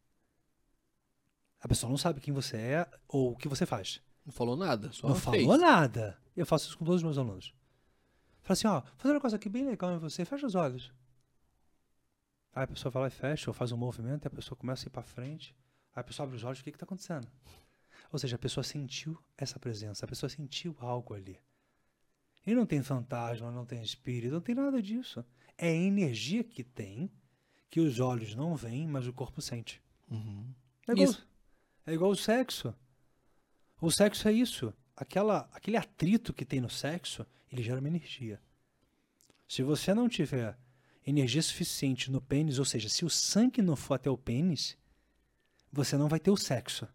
[SPEAKER 3] A pessoa não sabe quem você é ou o que você faz.
[SPEAKER 2] Não falou nada, só
[SPEAKER 3] não
[SPEAKER 2] fez.
[SPEAKER 3] falou nada. Eu faço isso com todos os meus alunos. Fala assim, ó, fazer um negócio aqui bem legal em você, fecha os olhos. Aí a pessoa vai lá e fecha, ou faz um movimento, e a pessoa começa a ir pra frente. Aí a pessoa abre os olhos, o que que tá acontecendo? Ou seja, a pessoa sentiu essa presença, a pessoa sentiu algo ali. E não tem fantasma, não tem espírito, não tem nada disso. É a energia que tem, que os olhos não veem, mas o corpo sente.
[SPEAKER 2] Uhum.
[SPEAKER 3] É
[SPEAKER 2] Isso.
[SPEAKER 3] É igual o sexo. O sexo é isso. Aquela, aquele atrito que tem no sexo, ele gera uma energia. Se você não tiver energia suficiente no pênis, ou seja, se o sangue não for até o pênis, você não vai ter o sexo.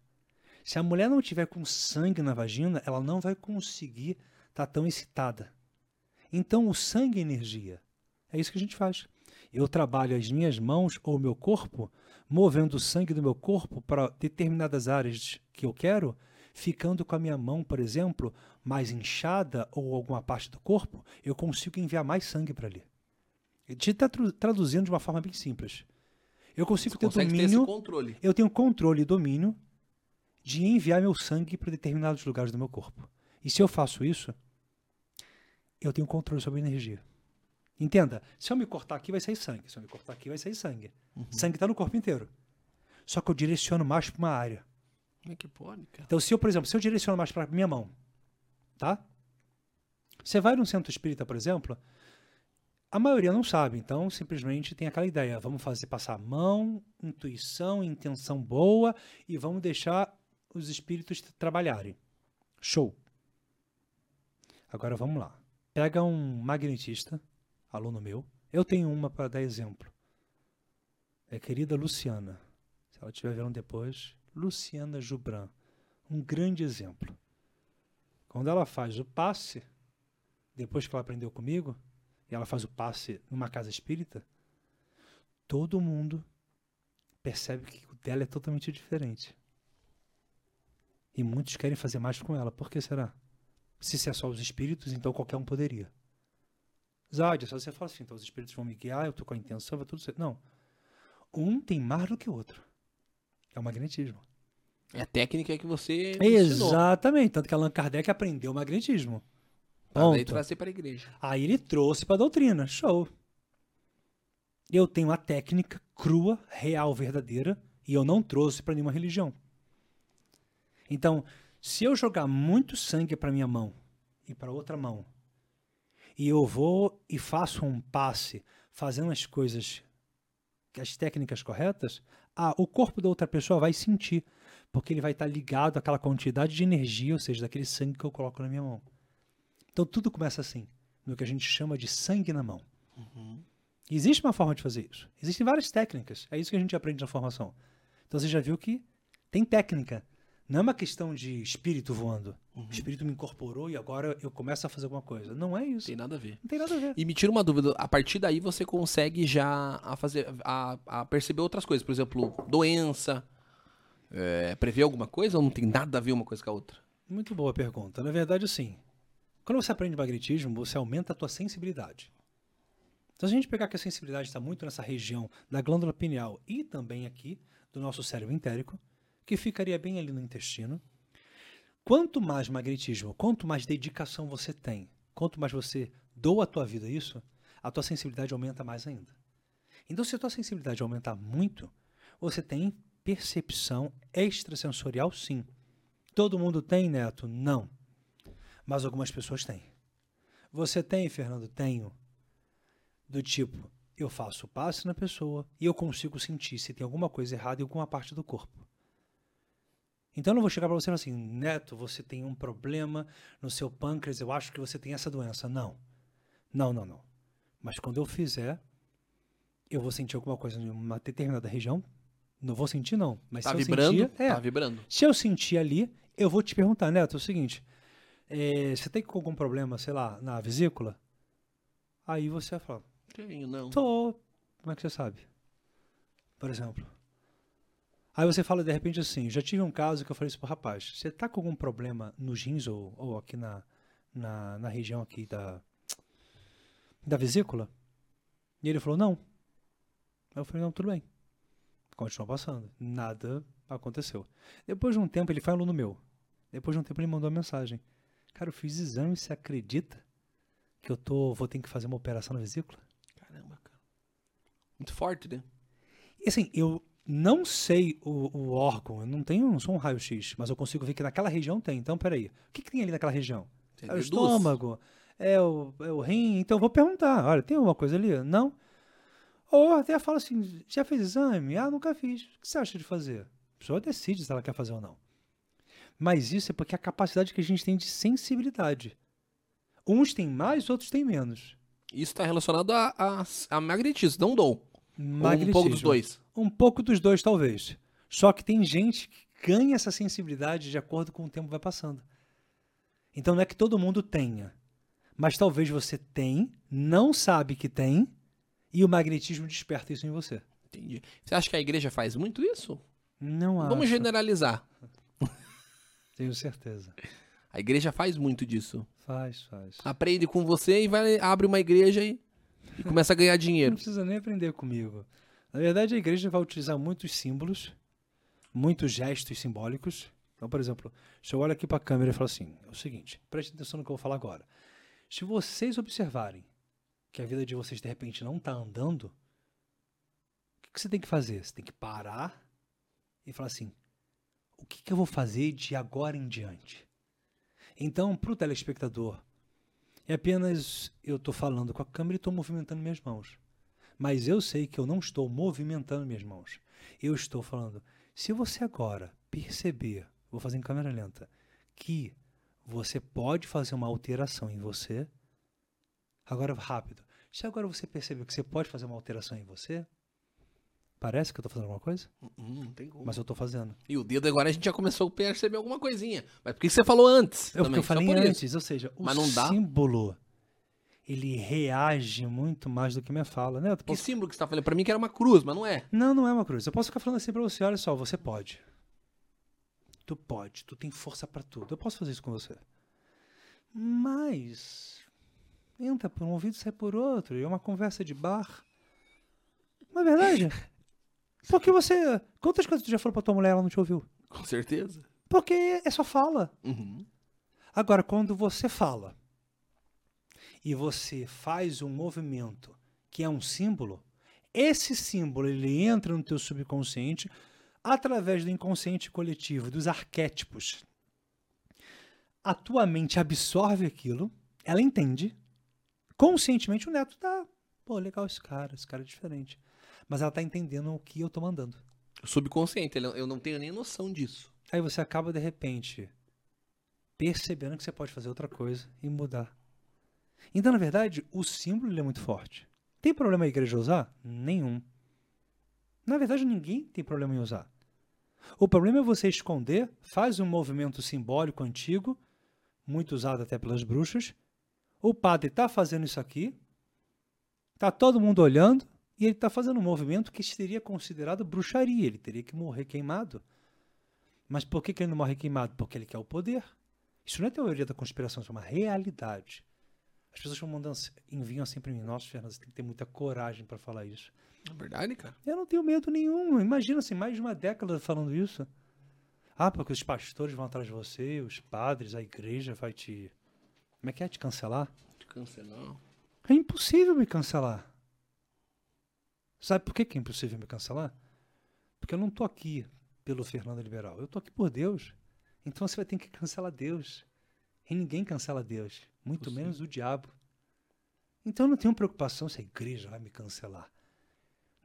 [SPEAKER 3] Se a mulher não tiver com sangue na vagina, ela não vai conseguir estar tão excitada. Então, o sangue é energia. É isso que a gente faz. Eu trabalho as minhas mãos ou o meu corpo, movendo o sangue do meu corpo para determinadas áreas que eu quero, ficando com a minha mão, por exemplo, mais inchada ou alguma parte do corpo, eu consigo enviar mais sangue para ali. Te tá traduzindo de uma forma bem simples. Eu consigo ter
[SPEAKER 2] Consegue ter
[SPEAKER 3] domínio
[SPEAKER 2] controle.
[SPEAKER 3] eu tenho controle e domínio de enviar meu sangue para determinados lugares do meu corpo. E se eu faço isso, eu tenho controle sobre a energia. Entenda, se eu me cortar aqui, vai sair sangue. Se eu me cortar aqui, vai sair sangue. Sangue está no corpo inteiro. Só que eu direciono mais para uma área.
[SPEAKER 2] Como é que pode, cara?
[SPEAKER 3] Então, se eu, por exemplo, se eu direciono mais para minha mão, tá? Você vai num centro espírita, por exemplo, a maioria não sabe, então simplesmente tem aquela ideia, vamos fazer passar a mão, intuição, intenção boa e vamos deixar os espíritos trabalharem. Show. Agora vamos lá. Pega um magnetista, aluno meu. Eu tenho uma para dar exemplo. É querida Luciana. Se ela estiver vendo depois, Luciana Jubran. Um grande exemplo. Quando ela faz o passe, depois que ela aprendeu comigo, e ela faz o passe numa casa espírita, todo mundo percebe que o dela é totalmente diferente. E muitos querem fazer mais com ela. Por que será? Se é só os espíritos, então qualquer um poderia. Zádia, só você fala assim, então os espíritos vão me guiar, eu tô com a intenção, vai tudo certo. Não. Um tem mais do que o outro. É o magnetismo.
[SPEAKER 2] É a técnica que você ensinou.
[SPEAKER 3] Exatamente. Tanto que Allan Kardec aprendeu o magnetismo. Ponto.
[SPEAKER 2] trazer para a igreja.
[SPEAKER 3] Aí ele trouxe para a doutrina. Show. Eu tenho a técnica crua, real, verdadeira, e eu não trouxe para nenhuma religião. Então, se eu jogar muito sangue para minha mão e para outra mão, e eu vou e faço um passe fazendo as coisas, as técnicas corretas, ah, o corpo da outra pessoa vai sentir, porque ele vai estar ligado àquela quantidade de energia, ou seja, daquele sangue que eu coloco na minha mão. Então tudo começa assim, no que a gente chama de sangue na mão. E Existe uma forma de fazer isso. Existem várias técnicas. É isso que a gente aprende na formação. Então você já viu que tem técnica. Não é uma questão de espírito voando. O espírito me incorporou e agora eu começo a fazer alguma coisa. Não é isso.
[SPEAKER 2] Tem nada a ver.
[SPEAKER 3] Não tem nada a ver.
[SPEAKER 2] E me tira uma dúvida, a partir daí você consegue já a fazer a, a perceber outras coisas, por exemplo, doença, é, prever alguma coisa ou não tem nada a ver uma coisa com a outra?
[SPEAKER 3] Muito boa pergunta. Na verdade, assim, quando você aprende magnetismo, você aumenta a tua sensibilidade. Então, se a gente pegar que a sensibilidade está muito nessa região da glândula pineal e também aqui do nosso cérebro entérico, que ficaria bem ali no intestino, quanto mais magnetismo, quanto mais dedicação você tem, quanto mais você doa a tua vida a isso, a tua sensibilidade aumenta mais ainda. Então, se a tua sensibilidade aumentar muito, você tem percepção extrasensorial, sim. Todo mundo tem, Neto? Não. Mas algumas pessoas têm. Você tem, Fernando? Tenho. Do tipo, eu faço o passe na pessoa e eu consigo sentir se tem alguma coisa errada em alguma parte do corpo. Então eu não vou chegar para você e falar assim, Neto, você tem um problema no seu pâncreas, eu acho que você tem essa doença. Não. Não, não, não. Mas quando eu fizer, eu vou sentir alguma coisa em uma determinada região. Não vou sentir, não. Mas
[SPEAKER 2] Tá
[SPEAKER 3] se eu
[SPEAKER 2] vibrando?
[SPEAKER 3] sentir, é,
[SPEAKER 2] Tá vibrando.
[SPEAKER 3] se eu sentir ali, eu vou te perguntar, Neto, é o seguinte: é, você tem algum problema, sei lá, na vesícula? Aí você vai falar,
[SPEAKER 2] Tenho, não.
[SPEAKER 3] tô. Como é que você sabe? Por exemplo. Aí você fala de repente assim: já tive um caso que eu falei isso pro rapaz, você tá com algum problema nos rins ou, ou aqui na, na, na região aqui da, da vesícula? E ele falou: não. Aí eu falei: não, tudo bem. Continuou passando. Nada aconteceu. Depois de um tempo, ele foi aluno meu. Depois de um tempo, ele mandou uma mensagem: Cara, eu fiz exame, você acredita que eu tô, vou ter que fazer uma operação na vesícula?
[SPEAKER 2] Caramba, cara. Muito forte, né?
[SPEAKER 3] E assim, eu não sei o, o órgão, eu não tenho, não sou um raio-x, mas eu consigo ver que naquela região tem. Então, peraí, o que, que tem ali naquela região?
[SPEAKER 2] Tem
[SPEAKER 3] É o estômago, é o, é o rim, então eu vou perguntar, olha, tem alguma coisa ali? Não? Ou até fala assim, já fez exame? Ah, nunca fiz. O que você acha de fazer? A pessoa decide se ela quer fazer ou não. Mas isso é porque a capacidade que a gente tem de sensibilidade. Uns têm mais, outros têm menos.
[SPEAKER 2] Isso tá relacionado a, a, a magnetismo, não dom. Ou um
[SPEAKER 3] Magnetismo.
[SPEAKER 2] pouco dos dois.
[SPEAKER 3] Um pouco dos dois, talvez. Só que tem gente que ganha essa sensibilidade de acordo com o tempo vai passando. Então não é que todo mundo tenha. Mas talvez você tem, não sabe que tem, e o magnetismo desperta isso em você.
[SPEAKER 2] Entendi. Você acha que a igreja faz muito isso?
[SPEAKER 3] Não acho.
[SPEAKER 2] Vamos generalizar.
[SPEAKER 3] Tenho certeza.
[SPEAKER 2] A igreja faz muito disso.
[SPEAKER 3] Faz, faz.
[SPEAKER 2] Aprende com você e vai abre uma igreja e, e começa a ganhar
[SPEAKER 3] Não
[SPEAKER 2] dinheiro.
[SPEAKER 3] precisa nem aprender comigo. Na verdade, a igreja vai utilizar muitos símbolos, muitos gestos simbólicos, Então, por exemplo, se eu olho aqui para a câmera e falo assim, é o seguinte, preste atenção no que eu vou falar agora. Se vocês observarem que a vida de vocês de repente não está andando, o que, que você tem que fazer? Você tem que parar e falar assim, o que, que eu vou fazer de agora em diante? Então, para o telespectador, é apenas eu estou falando com a câmera e estou movimentando minhas mãos. Mas eu sei que eu não estou movimentando minhas mãos. Eu estou falando, se você agora perceber, vou fazer em câmera lenta, que você pode fazer uma alteração em você. Agora, rápido. Se agora você percebeu que você pode fazer uma alteração em você, parece que eu estou fazendo alguma coisa?
[SPEAKER 2] Hum, não tem como.
[SPEAKER 3] Mas eu estou fazendo.
[SPEAKER 2] E o dedo agora a gente já começou a perceber alguma coisinha. Mas por que você falou antes?
[SPEAKER 3] É que
[SPEAKER 2] também?
[SPEAKER 3] eu falei
[SPEAKER 2] por
[SPEAKER 3] antes,
[SPEAKER 2] isso.
[SPEAKER 3] ou seja, o
[SPEAKER 2] Mas não dá?
[SPEAKER 3] símbolo ele reage muito mais do que minha fala, né? Eu
[SPEAKER 2] Que
[SPEAKER 3] posso-
[SPEAKER 2] símbolo que você tá falando? Pra mim que era uma cruz, mas não é.
[SPEAKER 3] Não, não é uma cruz. Eu posso ficar falando assim pra você, olha só, você pode. Tu pode, tu tem força pra tudo. Eu posso fazer isso com você. Mas entra por um ouvido e sai por outro. E é uma conversa de bar. Não é verdade? Porque você. Quantas coisas tu já falou pra tua mulher e ela não te ouviu?
[SPEAKER 2] Com certeza.
[SPEAKER 3] Porque é só fala.
[SPEAKER 2] Uhum.
[SPEAKER 3] Agora, quando você fala e você faz um movimento que é um símbolo, esse símbolo ele entra no teu subconsciente através do inconsciente coletivo, dos arquétipos. A tua mente absorve aquilo, ela entende. Conscientemente o neto tá, pô, legal esse cara, esse cara é diferente. Mas ela tá entendendo o que eu tô mandando.
[SPEAKER 2] Subconsciente, eu não tenho nem noção disso.
[SPEAKER 3] Aí você acaba de repente percebendo que você pode fazer outra coisa e mudar. Então, na verdade, o símbolo é muito forte. Tem problema a igreja usar? Nenhum. Na verdade, ninguém tem problema em usar. O problema é você esconder, faz um movimento simbólico antigo, muito usado até pelas bruxas. O padre está fazendo isso aqui, está todo mundo olhando, e ele está fazendo um movimento que seria considerado bruxaria. Ele teria que morrer queimado. Mas por que, que ele não morre queimado? Porque ele quer o poder. Isso não é teoria da conspiração, isso é uma realidade. As pessoas ficam mandando, enviam assim para mim, nossa, Fernando, você tem que ter muita coragem para falar isso.
[SPEAKER 2] É verdade, cara.
[SPEAKER 3] Eu não tenho medo nenhum. Imagina assim, mais de uma década falando isso. Ah, porque os pastores vão atrás de você, os padres, a igreja vai te. Como é que é? Te cancelar?
[SPEAKER 2] De cancelar.
[SPEAKER 3] É impossível me cancelar. Sabe por que é impossível me cancelar? Porque eu não tô aqui pelo Fernando Liberal. Eu tô aqui por Deus. Então você vai ter que cancelar Deus. E ninguém cancela Deus. Muito
[SPEAKER 2] Possível.
[SPEAKER 3] menos o diabo. Então eu não tenho preocupação se a igreja vai me cancelar.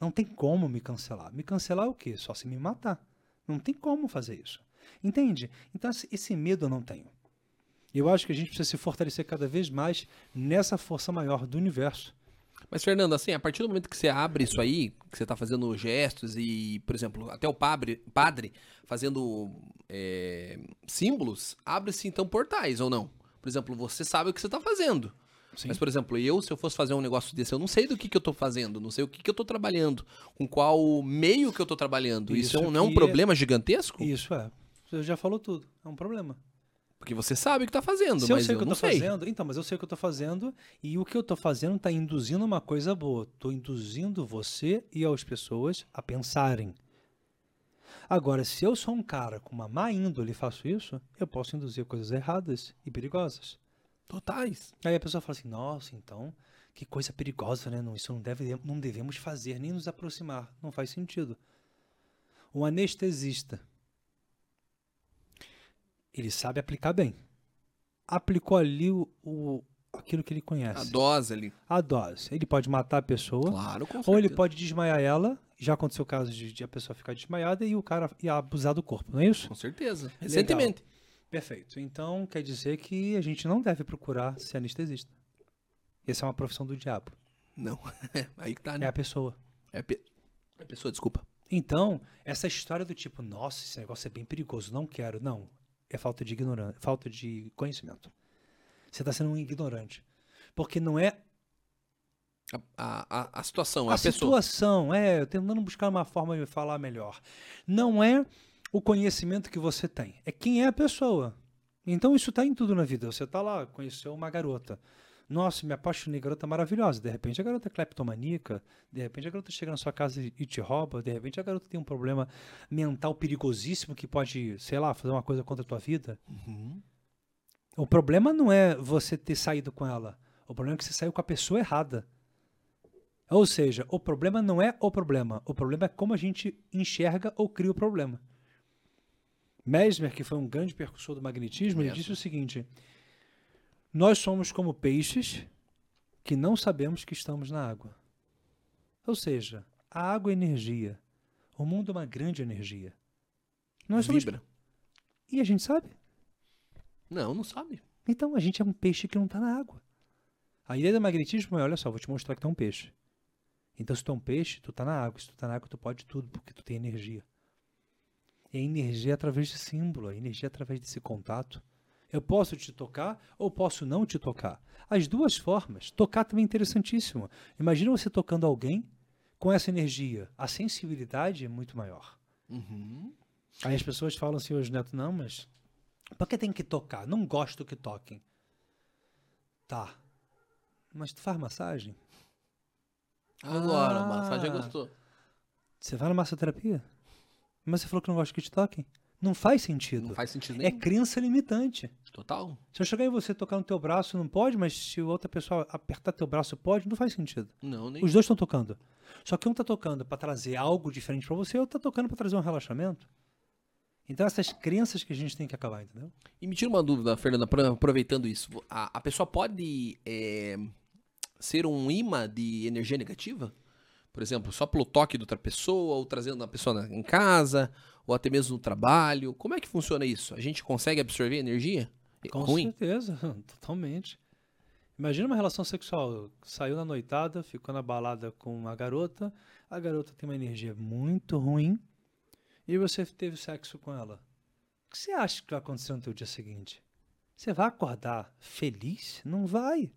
[SPEAKER 3] Não tem como me cancelar. Me cancelar é o quê? Só se me matar. Não tem como fazer isso. Entende? Então esse medo eu não tenho. Eu acho que a gente precisa se fortalecer cada vez mais nessa força maior do universo.
[SPEAKER 2] Mas, Fernando, assim, a partir do momento que você abre isso aí, que você tá fazendo gestos e, por exemplo, até o padre, padre fazendo é, símbolos, abre-se então portais ou não? Por exemplo, você sabe o que você tá fazendo.
[SPEAKER 3] Sim.
[SPEAKER 2] Mas, por exemplo, eu, se eu fosse fazer um negócio desse, eu não sei do que, que eu tô fazendo, não sei o que, que eu tô trabalhando, com qual meio que eu tô trabalhando. Isso,
[SPEAKER 3] Isso
[SPEAKER 2] é um- não é um
[SPEAKER 3] é-
[SPEAKER 2] problema gigantesco?
[SPEAKER 3] Isso é. Você já falou tudo. É um problema.
[SPEAKER 2] Porque você sabe o que tá fazendo,
[SPEAKER 3] Se eu
[SPEAKER 2] mas
[SPEAKER 3] sei
[SPEAKER 2] eu,
[SPEAKER 3] o que eu tô
[SPEAKER 2] sei.
[SPEAKER 3] fazendo, então, mas eu sei o que eu tô fazendo e o que eu tô fazendo tá induzindo uma coisa boa. Tô induzindo você e as pessoas a pensarem. Agora, se eu sou um cara com uma má índole e faço isso, eu posso induzir coisas erradas e perigosas.
[SPEAKER 2] Totais.
[SPEAKER 3] Aí a pessoa fala assim: nossa, então, que coisa perigosa, né? Não, isso não, deve, não devemos fazer, nem nos aproximar. Não faz sentido. O anestesista, ele sabe aplicar bem. Aplicou ali o, o- aquilo que ele conhece.
[SPEAKER 2] A dose ali.
[SPEAKER 3] A dose. Ele pode matar a pessoa,
[SPEAKER 2] Claro, com
[SPEAKER 3] ou ele
[SPEAKER 2] certeza.
[SPEAKER 3] pode desmaiar ela. Já aconteceu o caso de, de a pessoa ficar desmaiada e o cara ia abusar do corpo, não é isso?
[SPEAKER 2] Com certeza. Recentemente.
[SPEAKER 3] Perfeito. Então quer dizer que a gente não deve procurar ser anestesista. Essa é uma profissão do diabo.
[SPEAKER 2] Não. Aí que tá,
[SPEAKER 3] É
[SPEAKER 2] né?
[SPEAKER 3] a pessoa.
[SPEAKER 2] É a, pe... é a pessoa, desculpa.
[SPEAKER 3] Então, essa história do tipo, nossa, esse negócio é bem perigoso, não quero. Não. É falta de ignorância, falta de conhecimento. Você está sendo um ignorante. Porque não é
[SPEAKER 2] A, a, a- situação, é
[SPEAKER 3] a
[SPEAKER 2] a pessoa.
[SPEAKER 3] situação, é, eu tentando buscar uma forma de falar melhor. Não é o conhecimento que você tem, é quem é a pessoa. Então isso está em tudo na vida. Você está lá, conheceu uma garota. Nossa, me apaixonei, garota maravilhosa. De repente a garota é cleptomaníaca, de repente a garota chega na sua casa e te rouba, de repente a garota tem um problema mental perigosíssimo que pode, sei lá, fazer uma coisa contra a tua vida. O problema não é você ter saído com ela. O problema é que você saiu com a pessoa errada. Ou seja, o problema não é o problema. O problema é como a gente enxerga ou cria o problema. Mesmer, que foi um grande percussor do magnetismo, ele disse o seguinte: Nós somos como peixes que não sabemos que estamos na água. Ou seja, a água é energia. O mundo é uma grande energia. Nós somos...
[SPEAKER 2] Vibra.
[SPEAKER 3] E a gente sabe?
[SPEAKER 2] Não, não sabe.
[SPEAKER 3] Então a gente é um peixe que não está na água. A ideia do magnetismo é, olha só, vou te mostrar que tu é um peixe. Então se tu é um peixe, tu tá na água. Se tu tá na água, tu pode tudo, porque tu tem energia. E a energia é através de símbolo, a energia é através desse contato. Eu posso te tocar ou posso não te tocar. As duas formas. Tocar também é interessantíssimo. Imagina você tocando alguém com essa energia. A sensibilidade é muito maior.
[SPEAKER 2] Uhum.
[SPEAKER 3] Aí as pessoas falam assim hoje, Neto, não, mas por que tem que tocar? Não gosto que toquem. Tá. Mas tu faz massagem?
[SPEAKER 2] Agora,
[SPEAKER 3] Ah.
[SPEAKER 2] massagem gostou.
[SPEAKER 3] Você vai na massoterapia? Mas você falou que não gosta que te toquem? Não faz sentido.
[SPEAKER 2] Não faz sentido
[SPEAKER 3] É
[SPEAKER 2] nenhum.
[SPEAKER 3] crença limitante.
[SPEAKER 2] Total.
[SPEAKER 3] Se eu chegar em você tocar no teu braço, não pode, mas se outra pessoa apertar teu braço, pode, não faz sentido.
[SPEAKER 2] Não, nem.
[SPEAKER 3] Os dois estão tocando. Só que um tá tocando para trazer algo diferente para você, outro tá tocando para trazer um relaxamento. Então essas crenças que a gente tem que acabar, entendeu?
[SPEAKER 2] E me tira uma dúvida, Fernanda, apro- aproveitando isso. A, a pessoa pode é, ser um imã de energia negativa? Por exemplo, só pelo toque de outra pessoa, ou trazendo a pessoa na- em casa, ou até mesmo no trabalho. Como é que funciona isso? A gente consegue absorver energia?
[SPEAKER 3] Com
[SPEAKER 2] Ruim?
[SPEAKER 3] certeza, totalmente. Imagina uma relação sexual. Saiu na noitada, ficou na balada com uma garota, a garota tem uma energia muito ruim e você teve sexo com ela. O que você acha que vai acontecer no teu dia seguinte? Você vai acordar feliz? Não vai.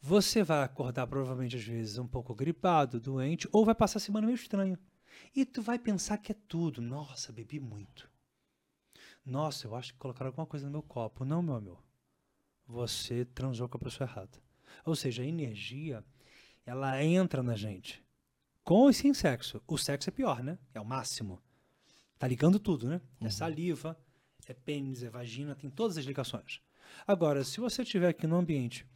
[SPEAKER 3] Você vai acordar provavelmente às vezes um pouco gripado, doente, ou vai passar a semana meio estranho. E tu vai pensar que é tudo. Nossa, bebi muito. Nossa, eu acho que colocaram alguma coisa no meu copo. Não, meu amor. Você transou com a pessoa errada. Ou seja, a energia, ela entra na gente. Com e sem sexo. O sexo é pior, né? É o máximo. Tá ligando tudo, né? É saliva, é pênis, é vagina, tem todas as ligações. Agora, se você estiver aqui no ambiente,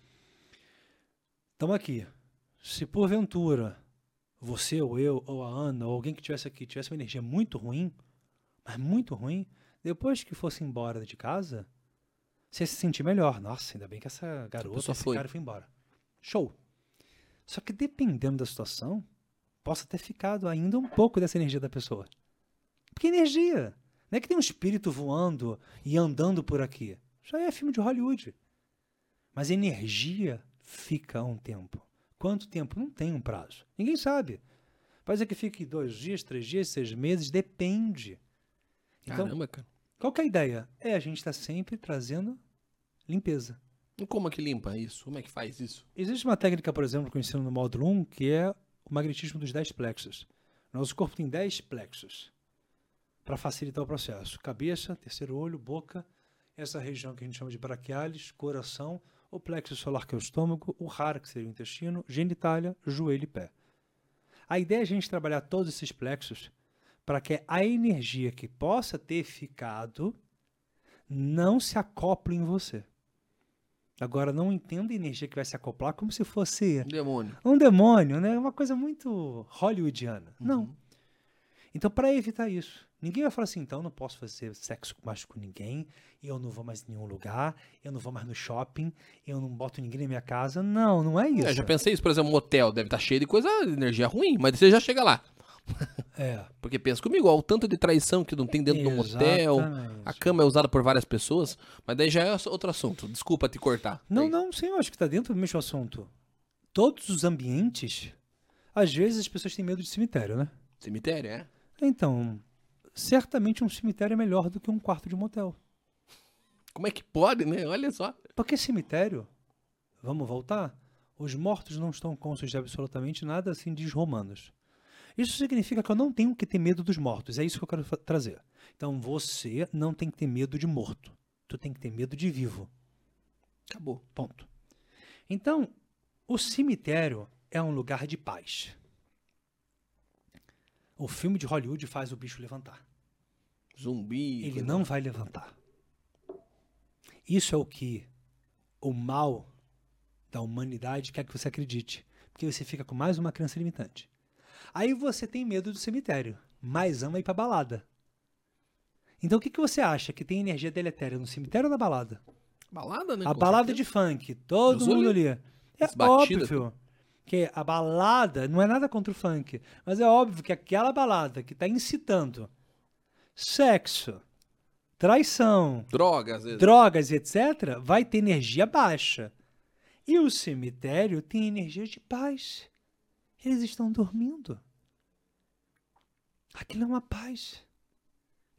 [SPEAKER 3] estamos aqui. Se porventura você ou eu ou a Ana ou alguém que estivesse aqui tivesse uma energia muito ruim, mas muito ruim, depois que fosse embora de casa, você ia se sentir melhor. Nossa, ainda bem que essa garota, esse
[SPEAKER 2] foi.
[SPEAKER 3] cara foi embora. Show. Só que dependendo da situação, possa ter ficado ainda um pouco dessa energia da pessoa. Porque energia. Não é que tem um espírito voando e andando por aqui. Já é filme de Hollywood. Mas energia fica um tempo. Quanto tempo? Não tem um prazo. Ninguém sabe. Pode ser que fique dois dias, três dias, seis meses, depende. Então,
[SPEAKER 2] Caramba, cara.
[SPEAKER 3] qual que é a ideia? É a gente estar sempre trazendo limpeza.
[SPEAKER 2] E como é que limpa isso? Como é que faz isso?
[SPEAKER 3] Existe uma técnica, por exemplo, que eu ensino no módulo 1, que é o magnetismo dos 10 plexos. Nosso corpo tem 10 plexos para facilitar o processo. Cabeça, terceiro olho, boca, essa região que a gente chama de braquiales, coração, o plexo solar que é o estômago, o hara que seria o intestino, genitália, joelho e pé. A ideia é a gente trabalhar todos esses plexos para que a energia que possa ter ficado não se acople em você. Agora, não entenda a energia que vai se acoplar como se fosse
[SPEAKER 2] Demônio.
[SPEAKER 3] um demônio, né? Uma coisa muito hollywoodiana.
[SPEAKER 2] Uhum.
[SPEAKER 3] Não. Então, para evitar isso, ninguém vai falar assim, então não posso fazer sexo mais com ninguém, eu não vou mais em nenhum lugar, eu não vou mais no shopping, eu não boto ninguém na minha casa. Não, não é isso.
[SPEAKER 2] É, já pensei isso, por exemplo, um hotel deve estar cheio de coisa, de energia ruim, mas você já chega lá.
[SPEAKER 3] É.
[SPEAKER 2] Porque pensa comigo, ó, o tanto de traição que não tem dentro de um hotel,
[SPEAKER 3] Exatamente.
[SPEAKER 2] a cama é usada por várias pessoas, mas daí já é outro assunto. Desculpa te cortar.
[SPEAKER 3] Não,
[SPEAKER 2] Daí-
[SPEAKER 3] não, sim, eu acho que está dentro do mesmo assunto. Todos os ambientes, às vezes as pessoas têm medo de cemitério, né?
[SPEAKER 2] Cemitério, é?
[SPEAKER 3] Então, certamente um cemitério é melhor do que um quarto de motel.
[SPEAKER 2] Como é que pode, né? Olha só.
[SPEAKER 3] Porque cemitério, vamos voltar? Os mortos não estão cônscios de absolutamente nada, assim diz Romanos. Isso significa que eu não tenho que ter medo dos mortos. É isso que eu quero trazer. Então você não tem que ter medo de morto. Tu tem que ter medo de vivo.
[SPEAKER 2] Acabou.
[SPEAKER 3] Ponto. Então, o cemitério é um lugar de paz. O filme de Hollywood faz o bicho levantar.
[SPEAKER 2] Zumbi.
[SPEAKER 3] Ele não vai levantar. Isso é o que o mal da humanidade quer que você acredite. Porque você fica com mais uma crença limitante. Aí você tem medo do cemitério, mas ama ir pra balada. Então o que, que você acha que tem energia deletéria no cemitério ou na balada?
[SPEAKER 2] Balada, né?
[SPEAKER 3] A balada
[SPEAKER 2] certeza.
[SPEAKER 3] de funk, todo
[SPEAKER 2] Deus
[SPEAKER 3] mundo
[SPEAKER 2] o
[SPEAKER 3] ali. É
[SPEAKER 2] As
[SPEAKER 3] óbvio que a balada não é nada contra o funk, mas é óbvio que aquela balada que está incitando sexo, traição,
[SPEAKER 2] Droga, às vezes.
[SPEAKER 3] drogas, etc., vai ter energia baixa. E o cemitério tem energia de paz. Eles estão dormindo. Aquilo é uma paz.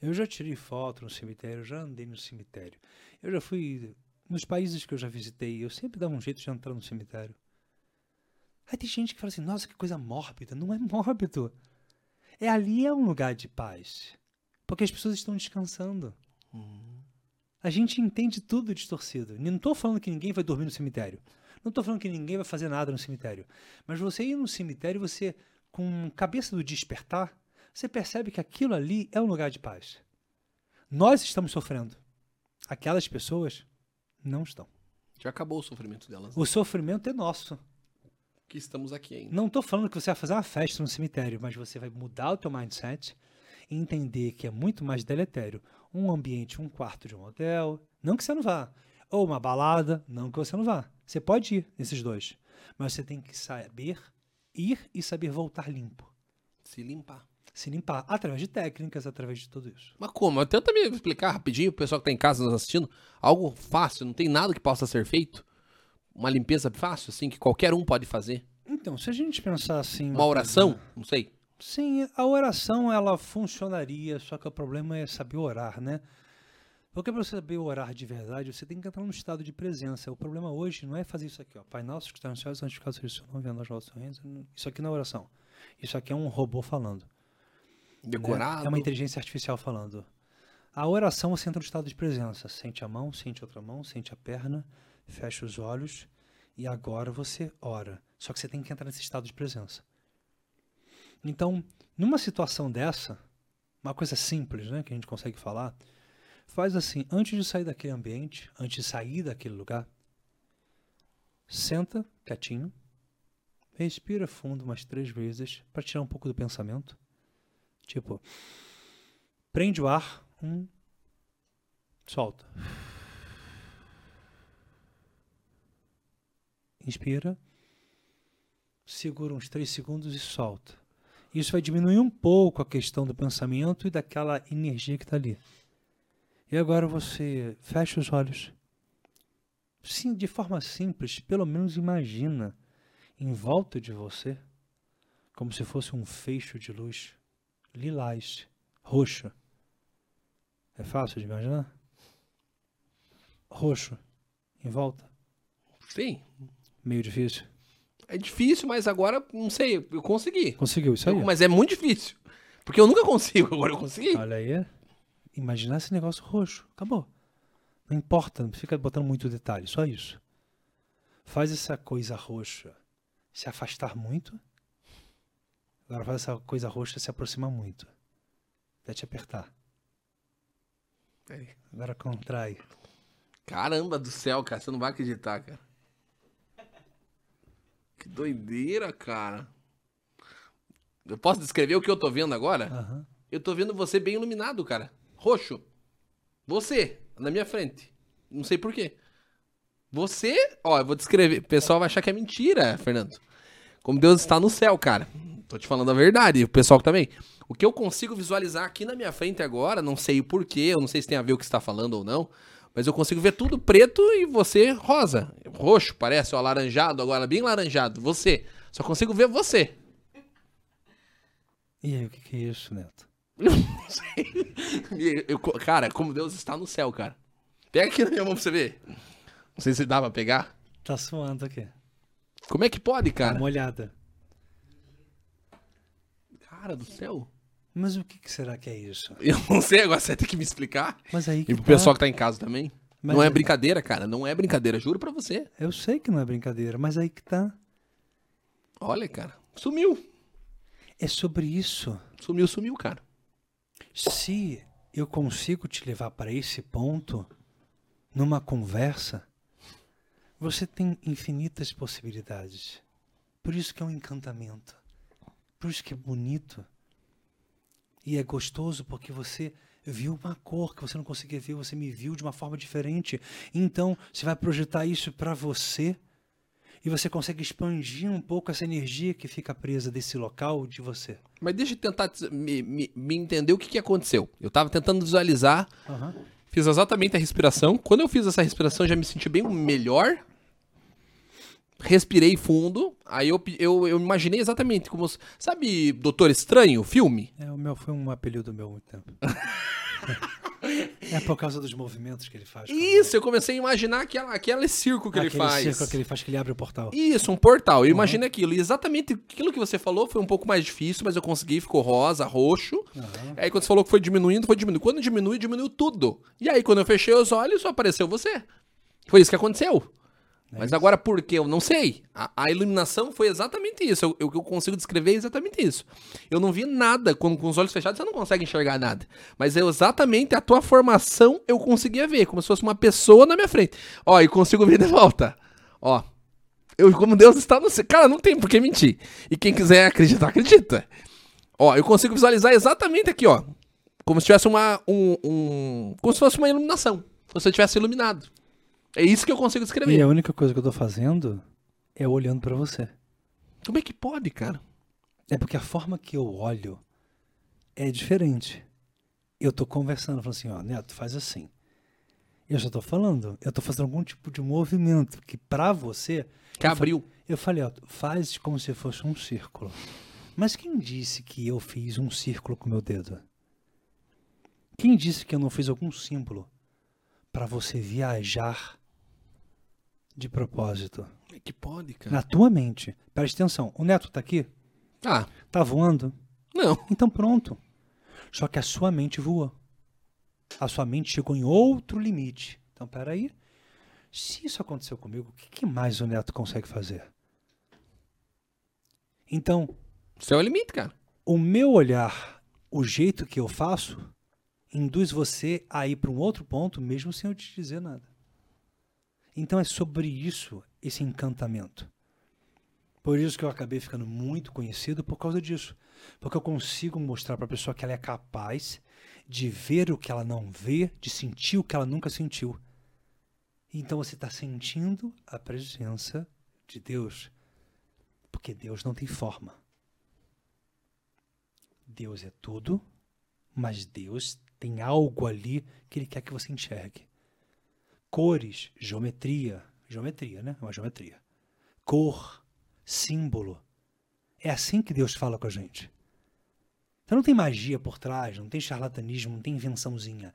[SPEAKER 3] Eu já tirei foto no cemitério, já andei no cemitério. Eu já fui. Nos países que eu já visitei, eu sempre dava um jeito de entrar no cemitério. Aí tem gente que fala assim: nossa, que coisa mórbida. Não é mórbido. É ali é um lugar de paz. Porque as pessoas estão descansando. A gente entende tudo distorcido. Não estou falando que ninguém vai dormir no cemitério. Não estou falando que ninguém vai fazer nada no cemitério. Mas você ir no cemitério, você, com cabeça do despertar, você percebe que aquilo ali é um lugar de paz. Nós estamos sofrendo. Aquelas pessoas não estão.
[SPEAKER 2] Já acabou o sofrimento delas.
[SPEAKER 3] O sofrimento é nosso.
[SPEAKER 2] Que estamos aqui ainda.
[SPEAKER 3] Não estou falando que você vai fazer uma festa no cemitério, mas você vai mudar o teu mindset e entender que é muito mais deletério um ambiente, um quarto de um hotel, não que você não vá, ou uma balada, não que você não vá. Você pode ir nesses dois, mas você tem que saber ir e saber voltar limpo,
[SPEAKER 2] Se limpar.
[SPEAKER 3] se limpar através de técnicas, através de tudo isso.
[SPEAKER 2] Mas como? Tenta me explicar rapidinho, o pessoal que tá em casa nos assistindo. Algo fácil, não tem nada que possa ser feito? Uma limpeza fácil, assim, que qualquer um pode fazer?
[SPEAKER 3] Então, se a gente pensar assim,
[SPEAKER 2] Uma oração? Não sei.
[SPEAKER 3] Sim, a oração ela funcionaria, só que o problema é saber orar, né? Porque para você saber orar de verdade, você tem que entrar num estado de presença. O problema hoje não é fazer isso aqui, ó. Pai nosso que está nos céus, santificado seja o seu nome, a nós o vosso reino. Isso aqui não é oração. Isso aqui é um robô falando.
[SPEAKER 2] Decorado.
[SPEAKER 3] É uma inteligência artificial falando. A oração você entra no estado de presença. Sente a mão, sente outra mão, sente a perna, fecha os olhos e agora você ora. Só que você tem que entrar nesse estado de presença. Então, numa situação dessa, uma coisa simples, né, que a gente consegue falar, faz assim, antes de sair daquele ambiente, antes de sair daquele lugar, senta quietinho, respira fundo umas três vezes para tirar um pouco do pensamento. Tipo, prende o ar, um, solta. Inspira, segura uns três segundos e solta. Isso vai diminuir um pouco a questão do pensamento e daquela energia que está ali. E agora você fecha os olhos. Sim, de forma simples, pelo menos imagina em volta de você como se fosse um feixe de luz lilás, roxo. É fácil de imaginar? Roxo, em volta.
[SPEAKER 2] Sim.
[SPEAKER 3] Meio difícil.
[SPEAKER 2] É difícil, mas agora, não sei, eu consegui.
[SPEAKER 3] Conseguiu isso aí?
[SPEAKER 2] Eu- mas é muito difícil. Porque eu nunca consigo, agora eu consegui.
[SPEAKER 3] Olha aí. Imaginar esse negócio roxo. Acabou. Não importa, não fica botando muito detalhe, só isso. Faz essa coisa roxa se afastar muito. Agora faz essa coisa roxa se aproximar muito. Até te apertar. Agora contrai.
[SPEAKER 2] Caramba do céu, cara, você não vai acreditar, cara. Que doideira, cara. Eu posso descrever o que eu tô vendo agora?
[SPEAKER 3] Aham.
[SPEAKER 2] Eu tô vendo você bem iluminado, cara. Roxo. Você, na minha frente. Não sei porquê. Você, ó, eu vou descrever. O pessoal vai achar que é mentira, Fernando. Como Deus está no céu, cara. Tô te falando a verdade. O pessoal também. O que eu consigo visualizar aqui na minha frente agora, não sei o porquê, eu não sei se tem a ver o que você está falando ou não, mas eu consigo ver tudo preto e você rosa. Roxo, parece, ó, alaranjado agora, bem laranjado. Você. Só consigo ver você.
[SPEAKER 3] E aí, o que, que é isso, Neto?
[SPEAKER 2] Não sei. Eu- cara, como Deus está no céu, cara. Pega aqui na minha mão pra você ver. Não sei se dá pra pegar.
[SPEAKER 3] Tá suando aqui.
[SPEAKER 2] Como é que pode, cara?
[SPEAKER 3] molhada.
[SPEAKER 2] Cara do céu.
[SPEAKER 3] Mas o que, que será que é isso?
[SPEAKER 2] Eu não sei, agora você tem que me explicar.
[SPEAKER 3] Mas aí que
[SPEAKER 2] E pro
[SPEAKER 3] tá.
[SPEAKER 2] pessoal que tá em casa também.
[SPEAKER 3] Mas
[SPEAKER 2] não é
[SPEAKER 3] é-
[SPEAKER 2] brincadeira, cara. Não é brincadeira, juro pra você.
[SPEAKER 3] Eu sei que não é brincadeira, mas aí que tá.
[SPEAKER 2] Olha, cara. Sumiu.
[SPEAKER 3] É sobre isso.
[SPEAKER 2] Sumiu, sumiu, cara.
[SPEAKER 3] Se eu consigo te levar para esse ponto numa conversa, você tem infinitas possibilidades. Por isso que é um encantamento. Por isso que é bonito. E é gostoso porque você viu uma cor que você não conseguia ver, você me viu de uma forma diferente. Então, você vai projetar isso para você e você consegue expandir um pouco essa energia que fica presa desse local de você.
[SPEAKER 2] Mas deixa eu tentar me, me- me entender o que, que aconteceu. Eu tava tentando visualizar,
[SPEAKER 3] Aham.
[SPEAKER 2] fiz exatamente a respiração. Quando eu fiz essa respiração, já me senti bem melhor. Respirei fundo. Aí eu, eu, eu imaginei exatamente como. Sabe Doutor Estranho, o filme?
[SPEAKER 3] É, o meu foi um apelido meu há muito tempo. é por causa dos movimentos que ele faz.
[SPEAKER 2] Isso, eu comecei a imaginar aquela, aquele circo que ele
[SPEAKER 3] Aquele
[SPEAKER 2] faz.
[SPEAKER 3] círculo que ele faz que ele abre o portal.
[SPEAKER 2] Isso, um portal. Eu imaginei aquilo. E exatamente aquilo que você falou foi um pouco mais difícil, mas eu consegui, ficou rosa, roxo.
[SPEAKER 3] Aham.
[SPEAKER 2] Aí quando você falou que foi diminuindo, foi diminuindo. Quando diminui, diminuiu tudo. E aí quando eu fechei os olhos, só apareceu você. Foi isso que aconteceu. Mas agora por quê? Eu não sei. A, a iluminação foi exatamente isso. Eu- O que eu consigo descrever é exatamente isso. Eu não vi nada. Com, com os olhos fechados, você não consegue enxergar nada. Mas é exatamente a tua formação eu conseguia ver. Como se fosse uma pessoa na minha frente. Ó, e consigo ver de volta. Ó. Eu, como Deus está no céu. Cara, não tem por que mentir. E quem quiser acreditar, acredita. Ó, eu consigo visualizar exatamente aqui, ó. Como se tivesse uma. Um, um- como se fosse uma iluminação. Como se eu tivesse iluminado. É isso que eu consigo descrever.
[SPEAKER 3] E a única coisa que eu tô fazendo é olhando pra você.
[SPEAKER 2] Como é que pode, cara?
[SPEAKER 3] É porque a forma que eu olho é diferente. Eu tô conversando, falando assim, ó, Neto, faz assim. Eu já tô falando, eu tô fazendo algum tipo de movimento que pra você,
[SPEAKER 2] Que abriu.
[SPEAKER 3] eu falei, ó, faz como se fosse um círculo. Mas quem disse que eu fiz um círculo com meu dedo? Quem disse que eu não fiz algum símbolo pra você viajar de propósito?
[SPEAKER 2] É que pode, cara?
[SPEAKER 3] Na tua mente. Preste atenção. O Neto tá aqui?
[SPEAKER 2] Ah,
[SPEAKER 3] Tá voando?
[SPEAKER 2] não.
[SPEAKER 3] Então pronto. Só que a sua mente voou. A sua mente chegou em outro limite. Então, peraí. Se isso aconteceu comigo, o que, que mais o Neto consegue fazer? Então,
[SPEAKER 2] Isso é o limite, cara.
[SPEAKER 3] o meu olhar, o jeito que eu faço, induz você a ir para um outro ponto, mesmo sem eu te dizer nada. Então é sobre isso, esse encantamento. Por isso que eu acabei ficando muito conhecido por causa disso. Porque eu consigo mostrar para a pessoa que ela é capaz de ver o que ela não vê, de sentir o que ela nunca sentiu. Então você está sentindo a presença de Deus. Porque Deus não tem forma. Deus é tudo, mas Deus tem algo ali que Ele quer que você enxergue. Cores, geometria, geometria, né? Uma geometria. Cor, símbolo. É assim que Deus fala com a gente. Então não tem magia por trás, não tem charlatanismo, não tem invençãozinha.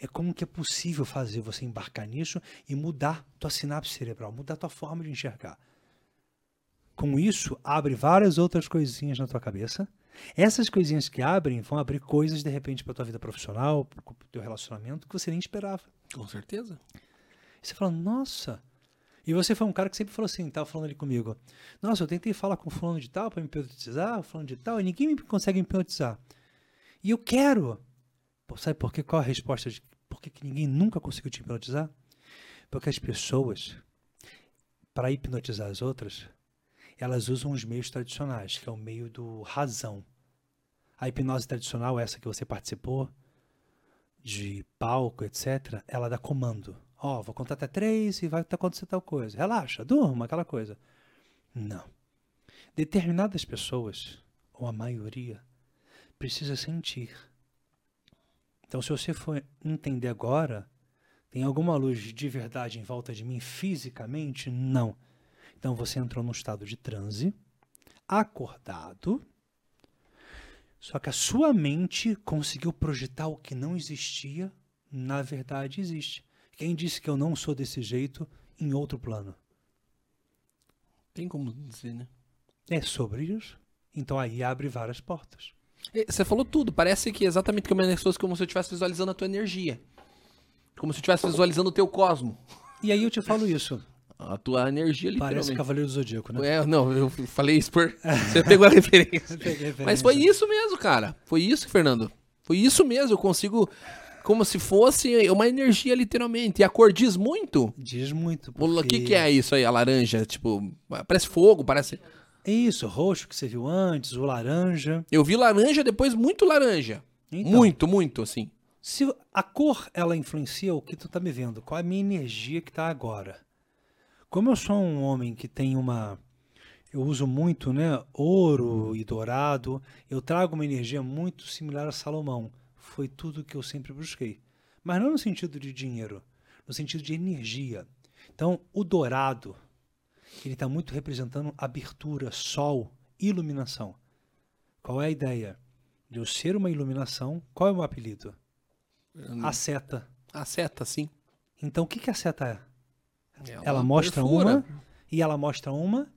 [SPEAKER 3] É como que é possível fazer você embarcar nisso e mudar tua sinapse cerebral, mudar tua forma de enxergar. Com isso, abre várias outras coisinhas na tua cabeça. Essas coisinhas que abrem vão abrir coisas, de repente, para tua vida profissional, para o teu relacionamento, que você nem esperava.
[SPEAKER 2] Com certeza.
[SPEAKER 3] E você fala, nossa. E você foi um cara que sempre falou assim, tava falando ali comigo. Nossa, eu tentei falar com fulano de tal para me hipnotizar, fulano de tal, e ninguém me consegue me hipnotizar. E eu quero. Pô, sabe por quê? Qual a resposta de por que, que ninguém nunca conseguiu te hipnotizar? Porque as pessoas, para hipnotizar as outras, elas usam os meios tradicionais, que é o meio do razão. A hipnose tradicional, essa que você participou, de palco, etc., ela dá comando. Ó, vou contar até três e vai acontecer tal coisa. Relaxa, durma, aquela coisa. Não. Determinadas pessoas, ou a maioria, precisa sentir. Então, se você for entender agora, tem alguma luz de verdade em volta de mim fisicamente? Não. Então, você entrou num estado de transe, acordado, só que a sua mente conseguiu projetar o que não existia, na verdade existe. Quem disse que eu não sou desse jeito em outro plano?
[SPEAKER 2] Tem como dizer, né?
[SPEAKER 3] É sobre isso. Então aí abre várias portas.
[SPEAKER 2] É, Você falou tudo. Parece que exatamente como as pessoas como se eu estivesse visualizando a tua energia. Como se eu estivesse visualizando o teu cosmo.
[SPEAKER 3] E aí eu te falo isso.
[SPEAKER 2] A tua energia,
[SPEAKER 3] Parece
[SPEAKER 2] literalmente.
[SPEAKER 3] Cavaleiro do Zodíaco, né?
[SPEAKER 2] É, não, eu falei isso por. Você pegou a referência.
[SPEAKER 3] A
[SPEAKER 2] Mas
[SPEAKER 3] referência.
[SPEAKER 2] foi isso mesmo, cara. Foi isso, Fernando. Foi isso mesmo. Eu consigo. Como se fosse uma energia, literalmente. E a cor diz muito.
[SPEAKER 3] Diz muito.
[SPEAKER 2] O
[SPEAKER 3] Porque...
[SPEAKER 2] que, que é isso aí, a laranja? Tipo, parece fogo, parece.
[SPEAKER 3] É isso, o roxo que você viu antes, o laranja.
[SPEAKER 2] Eu vi laranja, depois muito laranja.
[SPEAKER 3] Então,
[SPEAKER 2] Muito, muito, assim.
[SPEAKER 3] Se a cor ela influencia o que tu tá me vendo, qual é a minha energia que tá agora? Como eu sou um homem que tem uma eu uso muito, né, ouro e dourado, eu trago uma energia muito similar a Salomão. Foi tudo que eu sempre busquei. Mas não no sentido de dinheiro, no sentido de energia. Então, o dourado, ele está muito representando abertura, sol, iluminação. Qual é a ideia? De eu ser uma iluminação, qual é o meu apelido? A seta.
[SPEAKER 2] A seta, sim.
[SPEAKER 3] Então, o que, que a seta é? Ela mostra
[SPEAKER 2] perfura.
[SPEAKER 3] uma e ela mostra uma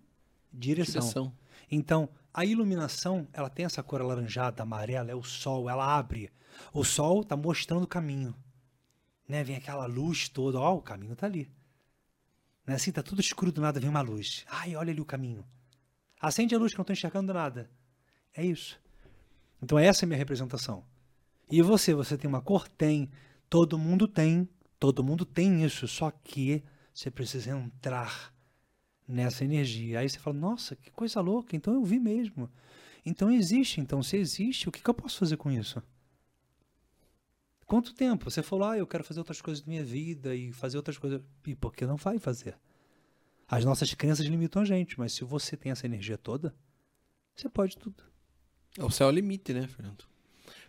[SPEAKER 3] direção.
[SPEAKER 2] direção.
[SPEAKER 3] Então, a iluminação, ela tem essa cor alaranjada, amarela, é o sol, ela abre. O sol está mostrando o caminho. Né? Vem aquela luz toda, ó, o caminho tá ali. Né? Assim, tá tudo escuro, do nada vem uma luz. Ai, olha ali o caminho. Acende a luz que eu não tô enxergando nada. É isso. Então essa é a minha representação. E você, você tem uma cor? Tem. Todo mundo tem. Todo mundo tem isso. Só que você precisa entrar nessa energia. Aí você fala, nossa, que coisa louca. Então eu vi mesmo. Então existe. Então se existe, o que, que eu posso fazer com isso? Quanto tempo? Você falou, ah, eu quero fazer outras coisas da minha vida e fazer outras coisas. E por que não vai fazer? As nossas crenças limitam a gente, mas se você tem essa energia toda, você pode tudo.
[SPEAKER 2] O céu é o limite, né, Fernando?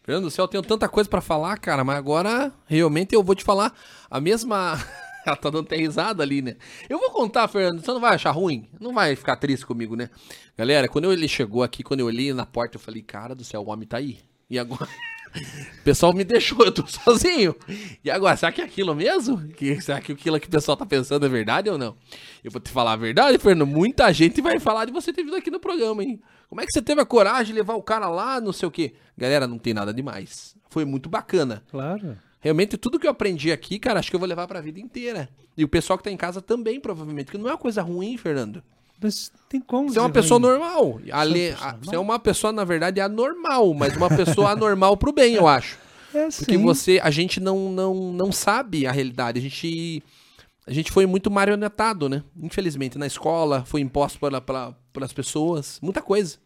[SPEAKER 2] Fernando, o céu, eu tenho tanta coisa pra falar, cara, mas agora realmente eu vou te falar a mesma. Ela tá dando até risada ali, né? Eu vou contar, Fernando, você não vai achar ruim? Não vai ficar triste comigo, né? Galera, quando ele chegou aqui, quando eu olhei na porta, eu falei, cara do céu, o homem tá aí. E agora? O pessoal me deixou, eu tô sozinho. E agora, será que é aquilo mesmo? Que, será que aquilo que o pessoal tá pensando é verdade ou não? Eu vou te falar a verdade, Fernando. Muita gente vai falar de você ter vindo aqui no programa, hein? Como é que você teve a coragem de levar o cara lá, não sei o quê? Galera, não tem nada demais. Foi muito bacana.
[SPEAKER 3] Claro.
[SPEAKER 2] Realmente, tudo que eu aprendi aqui, cara, acho que eu vou levar pra vida inteira. E o pessoal que tá em casa também, provavelmente. Que não é uma coisa ruim, Fernando.
[SPEAKER 3] Mas tem como.
[SPEAKER 2] Você é uma pessoa
[SPEAKER 3] ruim.
[SPEAKER 2] normal. Ale-
[SPEAKER 3] pessoa
[SPEAKER 2] a-
[SPEAKER 3] normal?
[SPEAKER 2] Você é uma pessoa, na verdade, anormal, mas uma pessoa anormal pro bem, eu acho.
[SPEAKER 3] É,
[SPEAKER 2] Porque
[SPEAKER 3] sim.
[SPEAKER 2] você, a gente não, não, não sabe a realidade. A gente, a gente foi muito marionetado, né? Infelizmente, na escola, foi imposto pela, pela, pelas pessoas, muita coisa.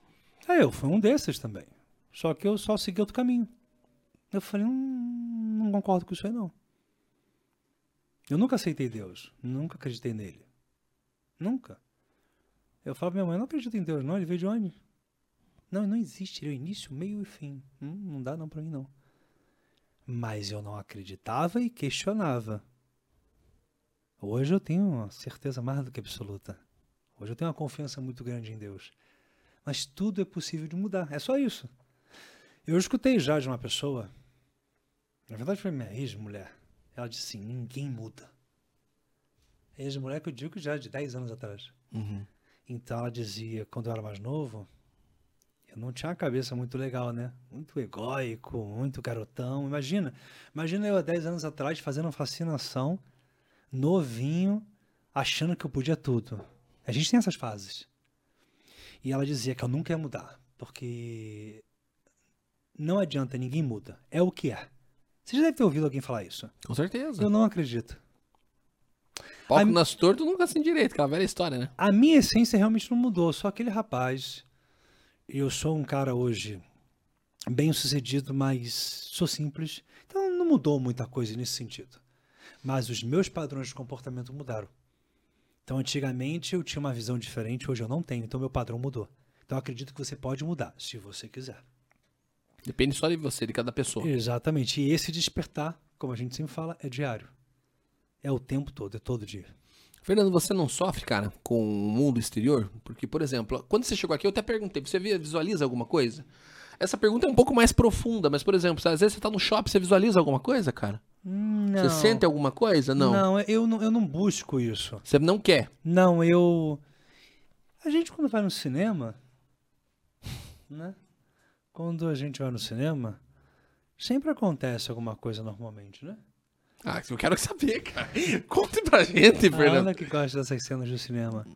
[SPEAKER 3] É, eu fui um desses também. Só que eu só segui outro caminho. Eu falei, hum, não concordo com isso aí não. Eu nunca aceitei Deus. Nunca acreditei nele. Nunca. Eu falo pra minha mãe, não acredito em Deus não, ele veio de onde? Não, não existe. Ele é o início, meio e fim. Hum, não dá não pra mim não. Mas eu não acreditava e questionava. Hoje eu tenho uma certeza mais do que absoluta. Hoje eu tenho uma confiança muito grande em Deus. Mas tudo é possível de mudar. É só isso. Eu escutei já de uma pessoa, na verdade foi minha ex-mulher. Ela disse assim: ninguém muda. Ex-mulher que eu digo já de 10 anos atrás. Então ela dizia, quando eu era mais novo, eu não tinha uma cabeça muito legal, né? Muito egóico, muito garotão. Imagina, imagina eu há 10 anos atrás fazendo fascinação, novinho, achando que eu podia tudo. A gente tem essas fases. E ela dizia que eu nunca ia mudar, porque não adianta, ninguém muda. É o que é. Você já deve ter ouvido alguém falar isso.
[SPEAKER 2] Com certeza.
[SPEAKER 3] Eu não acredito.
[SPEAKER 2] Palco
[SPEAKER 3] A-
[SPEAKER 2] nas torto nunca assim direito, aquela velha história, né?
[SPEAKER 3] A minha essência realmente não mudou, só aquele rapaz. Eu sou um cara hoje bem sucedido, mas sou simples. Então não mudou muita coisa nesse sentido. Mas os meus padrões de comportamento mudaram. Então antigamente eu tinha uma visão diferente, hoje eu não tenho, então meu padrão mudou. Então eu acredito que você pode mudar, se você quiser.
[SPEAKER 2] Depende só de você, de cada pessoa.
[SPEAKER 3] Exatamente. E esse despertar, como a gente sempre fala, é diário. É o tempo todo, é todo dia.
[SPEAKER 2] Fernando, você não sofre, cara, com o mundo exterior? Porque, por exemplo, quando você chegou aqui, eu até perguntei, você visualiza alguma coisa? Essa pergunta é um pouco mais profunda, mas, por exemplo, às vezes você tá no shopping, você visualiza alguma coisa, cara?
[SPEAKER 3] Não.
[SPEAKER 2] Você sente alguma coisa? Não.
[SPEAKER 3] Não, eu não, eu não busco isso.
[SPEAKER 2] Você não quer.
[SPEAKER 3] Não, eu. A gente, quando vai no cinema, né? Quando a gente vai no cinema, sempre acontece alguma coisa normalmente, né?
[SPEAKER 2] Ah, eu quero saber, cara. Conte pra gente,
[SPEAKER 3] A
[SPEAKER 2] Fernando.
[SPEAKER 3] Ana que gosta dessas cenas do cinema.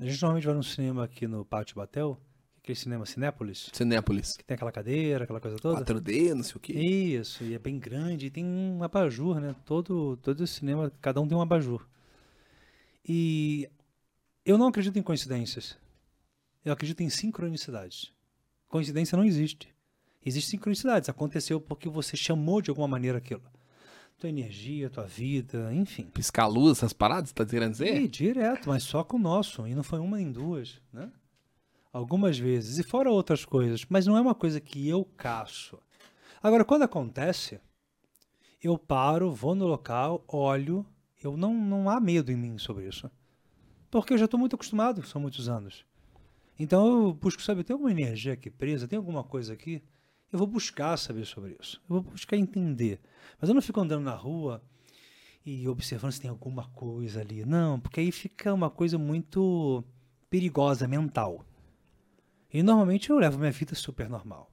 [SPEAKER 3] A gente normalmente vai num cinema aqui no Pátio Batel, aquele cinema Cinépolis,
[SPEAKER 2] Cinépolis.
[SPEAKER 3] que tem aquela cadeira, aquela coisa toda.
[SPEAKER 2] 4D, não sei o quê.
[SPEAKER 3] Isso, e é bem grande, e tem um abajur, né? Todo, todo cinema, cada um tem um abajur. E eu não acredito em coincidências. Eu acredito em sincronicidades. Coincidência não existe. Existem sincronicidades. Aconteceu porque você chamou de alguma maneira aquilo. Tua energia, tua vida, enfim.
[SPEAKER 2] Piscar luz, essas paradas, tá querendo dizer?
[SPEAKER 3] E direto, mas só com o nosso. E não foi uma nem duas, né? Algumas vezes. E fora outras coisas. Mas não é uma coisa que eu caço. Agora, quando acontece, eu paro, vou no local, olho. Eu não, não há medo em mim sobre isso. Porque eu já estou muito acostumado, são muitos anos. Então eu busco saber, tem alguma energia aqui presa? Tem alguma coisa aqui? Eu vou buscar saber sobre isso. Eu vou buscar entender. Mas eu não fico andando na rua e observando se tem alguma coisa ali. Não, porque aí fica uma coisa muito perigosa, mental. E normalmente eu levo minha vida super normal.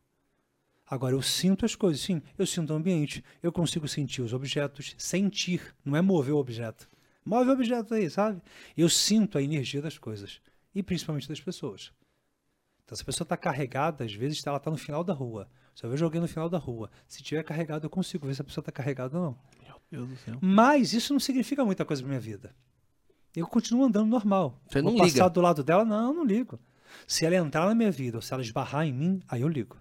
[SPEAKER 3] Agora, eu sinto as coisas, sim, eu sinto o ambiente, eu consigo sentir os objetos, sentir, não é mover o objeto. Move o objeto aí, sabe? Eu sinto a energia das coisas, e principalmente das pessoas. Então, se a pessoa está carregada, às vezes ela está no final da rua. Se eu vejo alguém no final da rua, se tiver carregado, eu consigo ver se a pessoa está carregada ou não.
[SPEAKER 2] Meu Deus do céu.
[SPEAKER 3] Mas isso não significa muita coisa pra minha vida. Eu continuo andando normal.
[SPEAKER 2] Você não
[SPEAKER 3] Vou
[SPEAKER 2] liga?
[SPEAKER 3] passar do lado dela? Não, não ligo. Se ela entrar na minha vida ou se ela esbarrar em mim, aí eu ligo.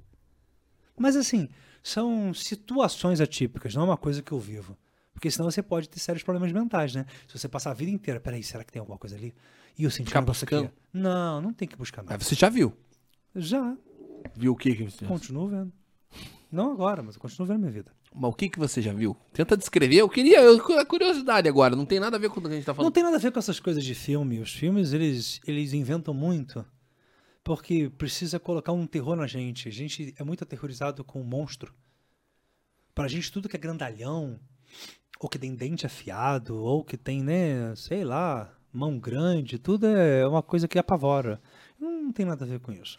[SPEAKER 3] Mas assim, são situações atípicas, não é uma coisa que eu vivo. Porque senão você pode ter sérios problemas mentais, né? Se você passar a vida inteira, peraí, será que tem alguma coisa ali? E eu senti
[SPEAKER 2] Ficar
[SPEAKER 3] negócio aqui.
[SPEAKER 2] buscando?
[SPEAKER 3] Não, não tem que buscar
[SPEAKER 2] Mas
[SPEAKER 3] nada.
[SPEAKER 2] você já viu?
[SPEAKER 3] Já,
[SPEAKER 2] Viu o que que você...
[SPEAKER 3] continuo vendo. Não agora, mas eu continuo vendo minha vida.
[SPEAKER 2] Mas o que que você já viu? Tenta descrever. Eu queria... Eu, a curiosidade agora. Não tem nada a ver com o que a gente tá
[SPEAKER 3] Não
[SPEAKER 2] falando.
[SPEAKER 3] tem nada a ver com essas coisas de filme. Os filmes, eles, eles inventam muito porque precisa colocar um terror na gente. A gente é muito aterrorizado com o monstro. Pra gente, tudo que é grandalhão, ou que tem dente afiado, ou que tem, né, sei lá, mão grande, tudo é uma coisa que apavora. Não tem nada a ver com isso.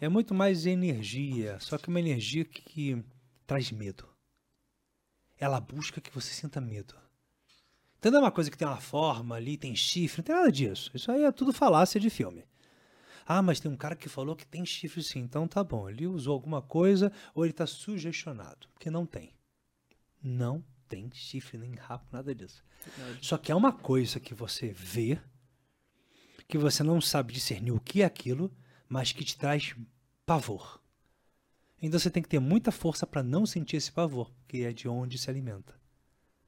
[SPEAKER 3] É muito mais energia, só que uma energia que, traz medo. Ela busca que você sinta medo. Então não é uma coisa que tem uma forma ali, tem chifre, não tem nada disso. Isso aí é tudo falácia de filme. Ah, mas tem um cara que falou que tem chifre sim, então tá bom. Ele usou alguma coisa ou ele tá sugestionado, porque não tem. Não tem chifre, nem rabo, nada disso. Só que é uma coisa que você vê, que você não sabe discernir o que é aquilo, mas que te traz pavor. Então você tem que ter muita força para não sentir esse pavor, que é de onde se alimenta.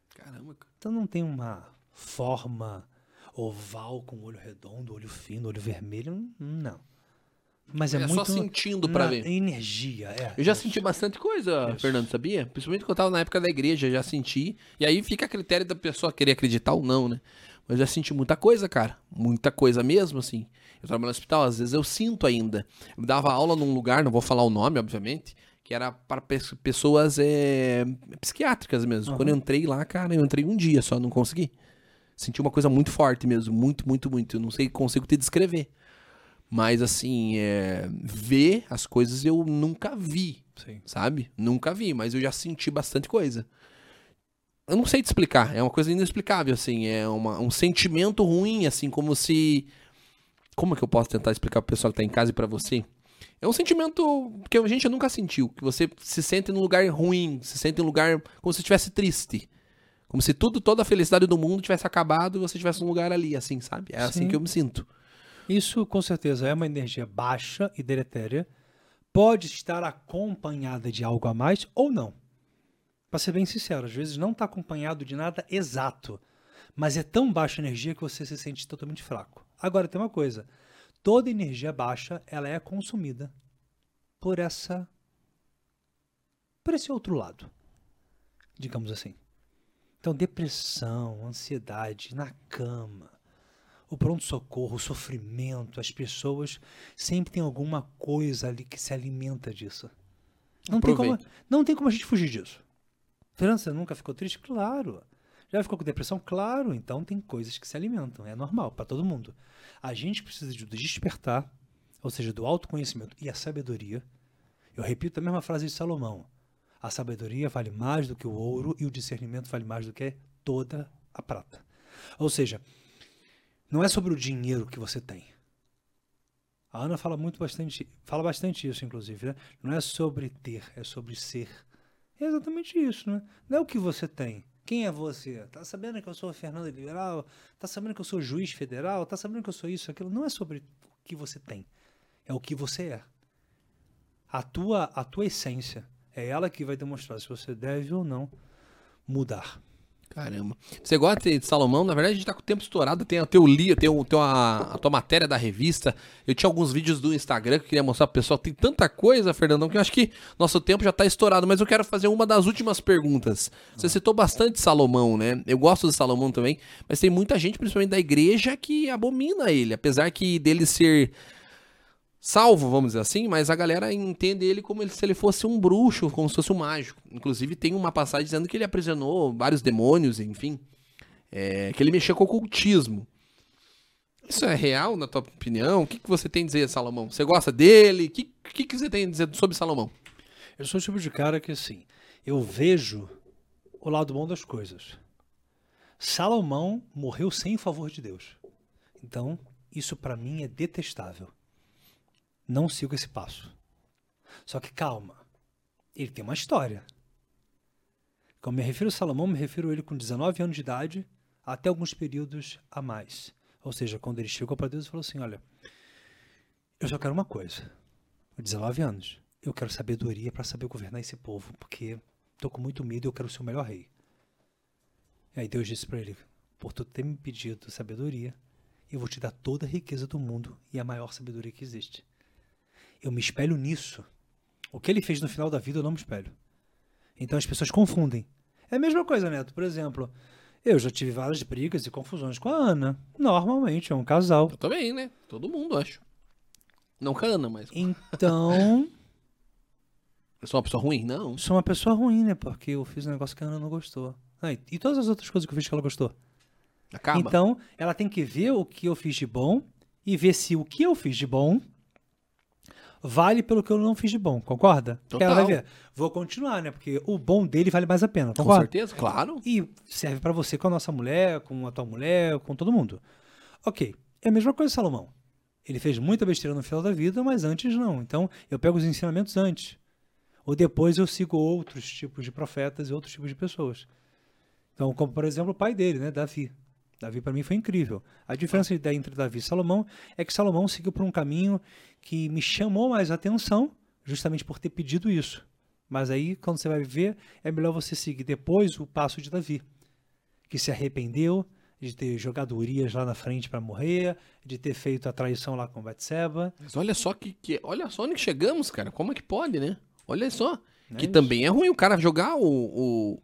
[SPEAKER 2] Caramba, cara.
[SPEAKER 3] Então não tem uma forma oval com olho redondo, olho fino, olho vermelho, não. Mas é,
[SPEAKER 2] É só
[SPEAKER 3] muito
[SPEAKER 2] sentindo pra
[SPEAKER 3] na
[SPEAKER 2] ver.
[SPEAKER 3] energia, é.
[SPEAKER 2] Eu já
[SPEAKER 3] isso.
[SPEAKER 2] senti bastante coisa,
[SPEAKER 3] Isso.
[SPEAKER 2] Fernando, sabia? Principalmente quando eu tava na época da igreja, já senti. E aí fica a critério da pessoa querer acreditar ou não, né? Mas eu já senti muita coisa, cara. Muita coisa mesmo, assim. Eu trabalho no hospital, às vezes eu sinto ainda. Eu dava aula num lugar, não vou falar o nome, obviamente, que era para pe- pessoas é, psiquiátricas mesmo.
[SPEAKER 3] Aham.
[SPEAKER 2] Quando eu entrei lá, cara, eu entrei um dia só, não consegui. Senti uma coisa muito forte mesmo, muito, muito, muito. Eu não sei, consigo te descrever. Mas, assim, é, ver as coisas eu nunca vi
[SPEAKER 3] Sim.
[SPEAKER 2] sabe? Nunca vi, mas eu já senti bastante coisa. Eu não sei te explicar, é uma coisa inexplicável, assim, é uma- um sentimento ruim, assim, como se... Como é que eu posso tentar explicar pro pessoal que tá em casa e pra você? É um sentimento que a gente nunca sentiu, que você se sente num lugar ruim, se sente num lugar como se estivesse triste. Como se tudo, toda a felicidade do mundo tivesse acabado e você estivesse num lugar ali, assim, sabe? É assim
[SPEAKER 3] Sim.
[SPEAKER 2] que eu me sinto.
[SPEAKER 3] Isso com certeza é uma energia baixa e deletéria. Pode estar acompanhada de algo a mais ou não. Para ser bem sincero, às vezes não está acompanhado de nada exato, mas é tão baixa a energia que você se sente totalmente fraco. Agora tem uma coisa: toda energia baixa ela é consumida por essa, por esse outro lado, digamos assim. Então depressão, ansiedade, na cama, o pronto-socorro, o sofrimento, as pessoas sempre tem alguma coisa ali que se alimenta disso. Não tem, como, não tem como a gente fugir disso. Você nunca ficou triste? Claro. Já ficou com depressão? Claro. Então tem coisas que se alimentam. É normal para todo mundo. A gente precisa de despertar, ou seja, do autoconhecimento e a sabedoria. Eu repito a mesma frase de Salomão. A sabedoria vale mais do que o ouro e o discernimento vale mais do que toda a prata. Ou seja, não é sobre o dinheiro que você tem. A Ana fala muito bastante, fala bastante isso, inclusive, né? Não é sobre ter, é sobre ser. É exatamente isso, né? Não é o que você tem. Quem é você? Tá sabendo que eu sou Fernando Liberal? Tá sabendo que eu sou juiz federal? Tá sabendo que eu sou isso, aquilo? Não é sobre o que você tem. É o que você é. A tua, a tua essência é ela que vai demonstrar se você deve ou não mudar.
[SPEAKER 2] Caramba. Você gosta de Salomão? Na verdade, a gente tá com o tempo estourado. Tem o teu li, tem, o, tem a, a tua matéria da revista. Eu tinha alguns vídeos do Instagram que eu queria mostrar pro pessoal. Tem tanta coisa, Fernandão, que eu acho que nosso tempo já tá estourado. Mas eu quero fazer uma das últimas perguntas. Você citou bastante Salomão, né? Eu gosto de Salomão também. Mas tem muita gente, principalmente da igreja, que abomina ele. Apesar que dele ser salvo, vamos dizer assim, mas a galera entende ele como se ele fosse um bruxo, como se fosse um mágico. Inclusive tem uma passagem dizendo que ele aprisionou vários demônios, enfim, é, que ele mexia com o ocultismo. Isso é real, na tua opinião? O que, que você tem a dizer, Salomão? Você gosta dele? O que, que, que você tem a dizer sobre Salomão?
[SPEAKER 3] Eu sou o tipo de cara que, assim, eu vejo o lado bom das coisas. Salomão morreu sem o favor de Deus. Então, isso para mim é detestável não sigo esse passo. Só que calma, ele tem uma história. Quando me refiro a Salomão, me refiro a ele com 19 anos de idade até alguns períodos a mais. Ou seja, quando ele chegou para Deus e falou assim: Olha, eu só quero uma coisa. 19 anos. Eu quero sabedoria para saber governar esse povo, porque estou com muito medo e eu quero ser o melhor rei. E aí Deus disse para ele: Por tu ter me pedido sabedoria, eu vou te dar toda a riqueza do mundo e a maior sabedoria que existe. Eu me espelho nisso. O que ele fez no final da vida, eu não me espelho. Então as pessoas confundem. É a mesma coisa, Neto. Por exemplo, eu já tive várias brigas e confusões com a Ana. Normalmente, é um casal.
[SPEAKER 2] Eu também, né? Todo mundo, acho. Não com a Ana, mas.
[SPEAKER 3] Então.
[SPEAKER 2] Eu sou uma pessoa ruim? Não.
[SPEAKER 3] Sou uma pessoa ruim, né? Porque eu fiz um negócio que a Ana não gostou. Ah, e todas as outras coisas que eu fiz que ela gostou.
[SPEAKER 2] Acaba.
[SPEAKER 3] Então, ela tem que ver o que eu fiz de bom e ver se o que eu fiz de bom vale pelo que eu não fiz de bom, concorda?
[SPEAKER 2] Total.
[SPEAKER 3] Ela vai ver. Vou continuar, né? Porque o bom dele vale mais a pena,
[SPEAKER 2] Com
[SPEAKER 3] concorda?
[SPEAKER 2] certeza, claro.
[SPEAKER 3] E serve pra você com a nossa mulher, com a tua mulher, com todo mundo. Ok. É a mesma coisa, Salomão. Ele fez muita besteira no final da vida, mas antes não. Então, eu pego os ensinamentos antes. Ou depois eu sigo outros tipos de profetas e outros tipos de pessoas. Então, como por exemplo o pai dele, né, Davi. Davi para mim foi incrível. A diferença entre Davi e Salomão é que Salomão seguiu por um caminho que me chamou mais atenção, justamente por ter pedido isso. Mas aí, quando você vai ver, é melhor você seguir depois o passo de Davi, que se arrependeu de ter jogado Urias lá na frente para morrer, de ter feito a traição lá com Batseba.
[SPEAKER 2] Mas olha só que, que olha só onde chegamos, cara. Como é que pode, né? Olha só.
[SPEAKER 3] É
[SPEAKER 2] que
[SPEAKER 3] isso.
[SPEAKER 2] também é ruim o cara jogar o, o,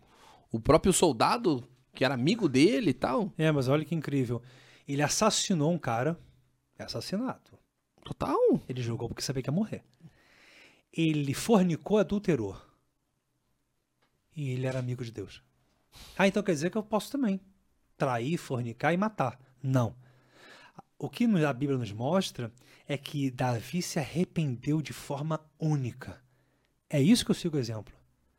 [SPEAKER 2] o próprio soldado, que era amigo dele e tal.
[SPEAKER 3] É, mas olha que incrível. Ele assassinou um cara. É assassinato.
[SPEAKER 2] Total.
[SPEAKER 3] Ele jogou porque sabia que ia morrer. Ele fornicou, adulterou. E ele era amigo de Deus. Ah, então quer dizer que eu posso também trair, fornicar e matar. Não. O que a Bíblia nos mostra é que Davi se arrependeu de forma única. É isso que eu sigo o exemplo.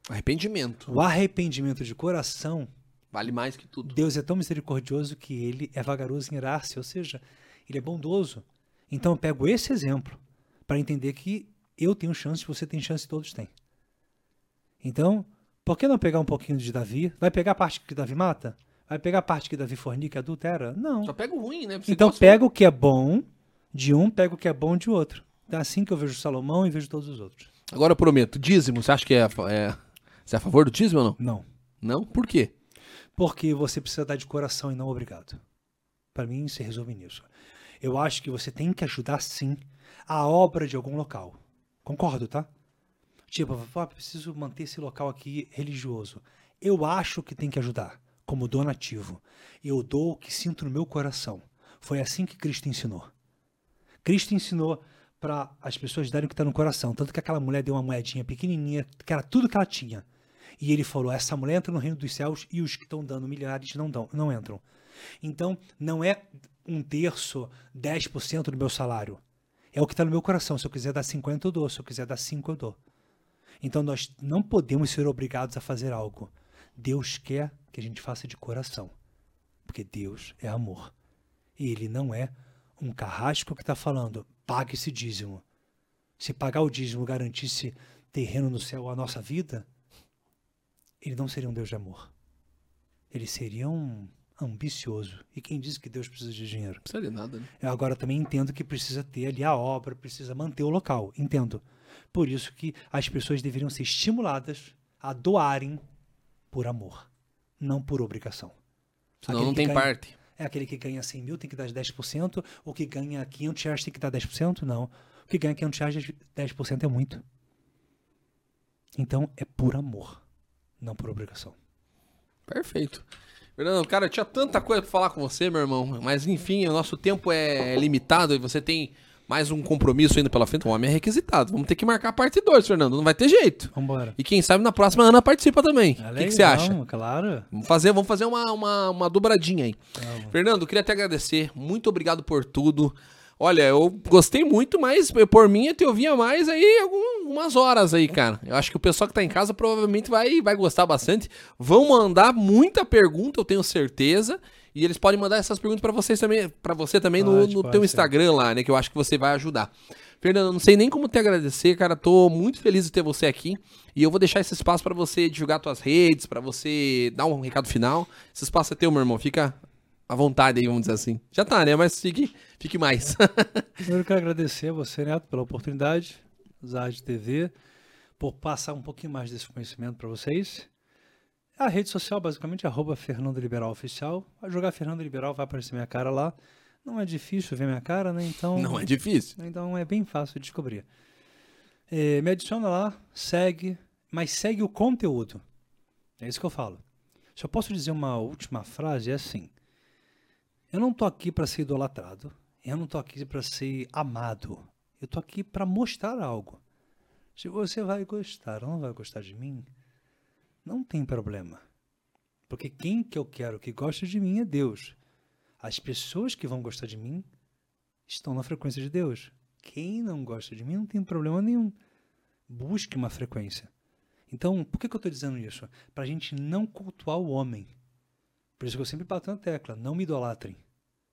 [SPEAKER 2] Arrependimento.
[SPEAKER 3] O arrependimento de coração,
[SPEAKER 2] Vale mais que tudo.
[SPEAKER 3] Deus é tão misericordioso que ele é vagaroso em irar-se, ou seja, ele é bondoso. Então eu pego esse exemplo para entender que eu tenho chance, você tem chance, todos têm. Então, por que não pegar um pouquinho de Davi? Vai pegar a parte que Davi mata? Vai pegar a parte que Davi fornica adultera? Não.
[SPEAKER 2] Só pega o ruim, né? Você
[SPEAKER 3] Então pega o que é bom de um, pega o que é bom de outro. É assim que eu vejo Salomão e vejo todos os outros.
[SPEAKER 2] Agora eu prometo, dízimo, você acha que é, é- Você é a favor do dízimo ou não?
[SPEAKER 3] Não.
[SPEAKER 2] Não? Por quê?
[SPEAKER 3] Porque você precisa dar de coração e não obrigado. Para mim, se resume nisso. Eu acho que você tem que ajudar, sim, a obra de algum local. Concordo, tá? Tipo, "Pô, preciso manter esse local aqui religioso. Eu acho que tem que ajudar, como donativo. Eu dou o que sinto no meu coração. Foi assim que Cristo ensinou. Cristo ensinou para as pessoas darem o que está no coração. Tanto que aquela mulher deu uma moedinha pequenininha, que era tudo que ela tinha. E ele falou: essa mulher entra no reino dos céus e os que estão dando milhares não, dão, não entram. Então, não é um terço, 10% do meu salário. É o que está no meu coração. Se eu quiser dar 50, eu dou. Se eu quiser dar 5, eu dou. Então nós não podemos ser obrigados a fazer algo. Deus quer que a gente faça de coração. Porque Deus é amor. E Ele não é um carrasco que está falando, pague esse dízimo. Se pagar o dízimo garantisse terreno no céu a nossa vida, Ele não seria um Deus de amor. Ele seria um ambicioso. E quem diz que Deus precisa de dinheiro?
[SPEAKER 2] Não precisa de nada, né?
[SPEAKER 3] Eu agora também entendo que precisa ter ali a obra, precisa manter o local. Entendo. Por isso que as pessoas deveriam ser estimuladas a doarem por amor, não por obrigação.
[SPEAKER 2] Senão
[SPEAKER 3] Aquele
[SPEAKER 2] não tem
[SPEAKER 3] ganha-
[SPEAKER 2] parte.
[SPEAKER 3] É aquele que ganha 100 mil tem que dar 10%, o que ganha 500 reais tem que dar 10%? Não. O que ganha 500 reais, 10% é muito. Então é por amor, não por obrigação.
[SPEAKER 2] Perfeito. Fernando, cara, eu tinha tanta coisa pra falar com você, meu irmão. Mas enfim, o nosso tempo é limitado e você tem mais um compromisso ainda pela frente. O homem é requisitado. Vamos ter que marcar a parte 2, Fernando. Não vai ter jeito.
[SPEAKER 3] Vambora.
[SPEAKER 2] E quem sabe na próxima Ana participa também. O que, que você acha?
[SPEAKER 3] Claro.
[SPEAKER 2] Vamos fazer, vamos fazer uma, uma, uma dobradinha aí.
[SPEAKER 3] Vamos.
[SPEAKER 2] Fernando, queria te agradecer. Muito obrigado por tudo. Olha, eu gostei muito, mas por mim eu te ouvia mais aí algumas horas aí, cara. Eu acho que o pessoal que tá em casa provavelmente vai, vai gostar bastante. Vão mandar muita pergunta, eu tenho certeza. E eles podem mandar essas perguntas pra vocês também, para você também no,
[SPEAKER 3] Pode,
[SPEAKER 2] no
[SPEAKER 3] pode
[SPEAKER 2] teu. Instagram lá, né, que eu acho que você vai ajudar. Fernando, não sei nem como te agradecer, cara. Tô muito feliz de ter você aqui e eu vou deixar esse espaço pra você divulgar tuas redes, pra você dar um recado final. Esse espaço é teu, meu irmão. Fica à vontade aí, vamos dizer assim. Já tá, né? Mas fique, fique mais.
[SPEAKER 3] Primeiro eu quero agradecer a você, Neto, pela oportunidade, Zad TV, por passar um pouquinho mais desse conhecimento para vocês. A rede social, basicamente, é arroba Fernando Liberal Oficial. Vai jogar Fernando Liberal, vai aparecer minha cara lá. Não é difícil ver minha cara, né? Então,
[SPEAKER 2] Não é difícil.
[SPEAKER 3] então é bem fácil de descobrir. É, me adiciona lá, segue, mas segue o conteúdo. É isso que eu falo. Se eu posso dizer uma última frase, é assim. Eu não tô aqui para ser idolatrado. Eu não tô aqui para ser amado. Eu tô aqui para mostrar algo. Se você vai gostar ou não vai gostar de mim, não tem problema. Porque quem que eu quero que goste de mim é Deus. As pessoas que vão gostar de mim estão na frequência de Deus. Quem não gosta de mim não tem problema nenhum. Busque uma frequência. Então, por que, que eu estou dizendo isso? Para a gente não cultuar o homem. Por isso que eu sempre bato na tecla, não me idolatrem.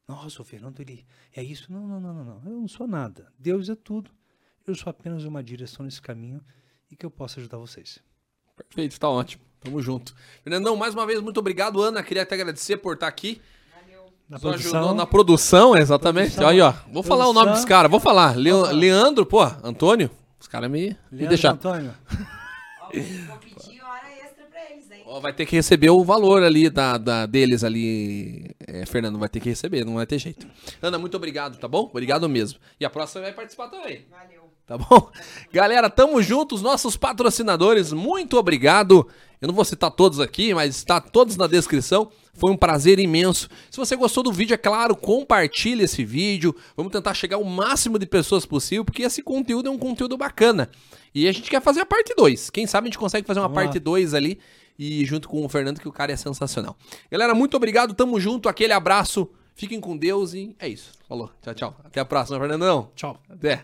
[SPEAKER 3] Nossa, o Fernando, ele é isso? Não, não, não, não, não. Eu não sou nada. Deus é tudo. Eu sou apenas uma direção nesse caminho e que eu possa ajudar vocês.
[SPEAKER 2] Perfeito, tá ótimo. Tamo junto. Fernandão, mais uma vez, muito obrigado, Ana. Queria te agradecer por estar aqui.
[SPEAKER 3] Na
[SPEAKER 2] Só ajudou na produção, exatamente.
[SPEAKER 3] Produção.
[SPEAKER 2] Aí, ó. Vou falar o nome
[SPEAKER 3] Produção.
[SPEAKER 2] dos caras, vou falar. Leo- Leandro, pô, Antônio. Os caras me, me deixaram.
[SPEAKER 3] Antônio.
[SPEAKER 4] Vou pedir
[SPEAKER 2] vai ter que receber o valor ali da, da- deles ali, é, Fernando, vai ter que receber, não vai ter jeito. Ana, muito obrigado, tá bom? Obrigado mesmo. E a próxima vai participar também.
[SPEAKER 4] Valeu.
[SPEAKER 2] Tá bom? Galera, tamo junto, os nossos patrocinadores, muito obrigado. Eu não vou citar todos aqui, mas está todos na descrição. Foi um prazer imenso. Se você gostou do vídeo, é claro, compartilhe esse vídeo. Vamos tentar chegar ao máximo de pessoas possível, porque esse conteúdo é um conteúdo bacana. E a gente quer fazer a parte 2. Quem sabe a gente consegue fazer uma
[SPEAKER 3] Vamos
[SPEAKER 2] parte 2 ali e junto com o Fernando, que o cara é sensacional. Galera, muito obrigado, tamo junto, aquele abraço, fiquem com Deus e é isso. Falou, tchau, tchau. Até a próxima, Fernandão.
[SPEAKER 3] Tchau.
[SPEAKER 2] Até.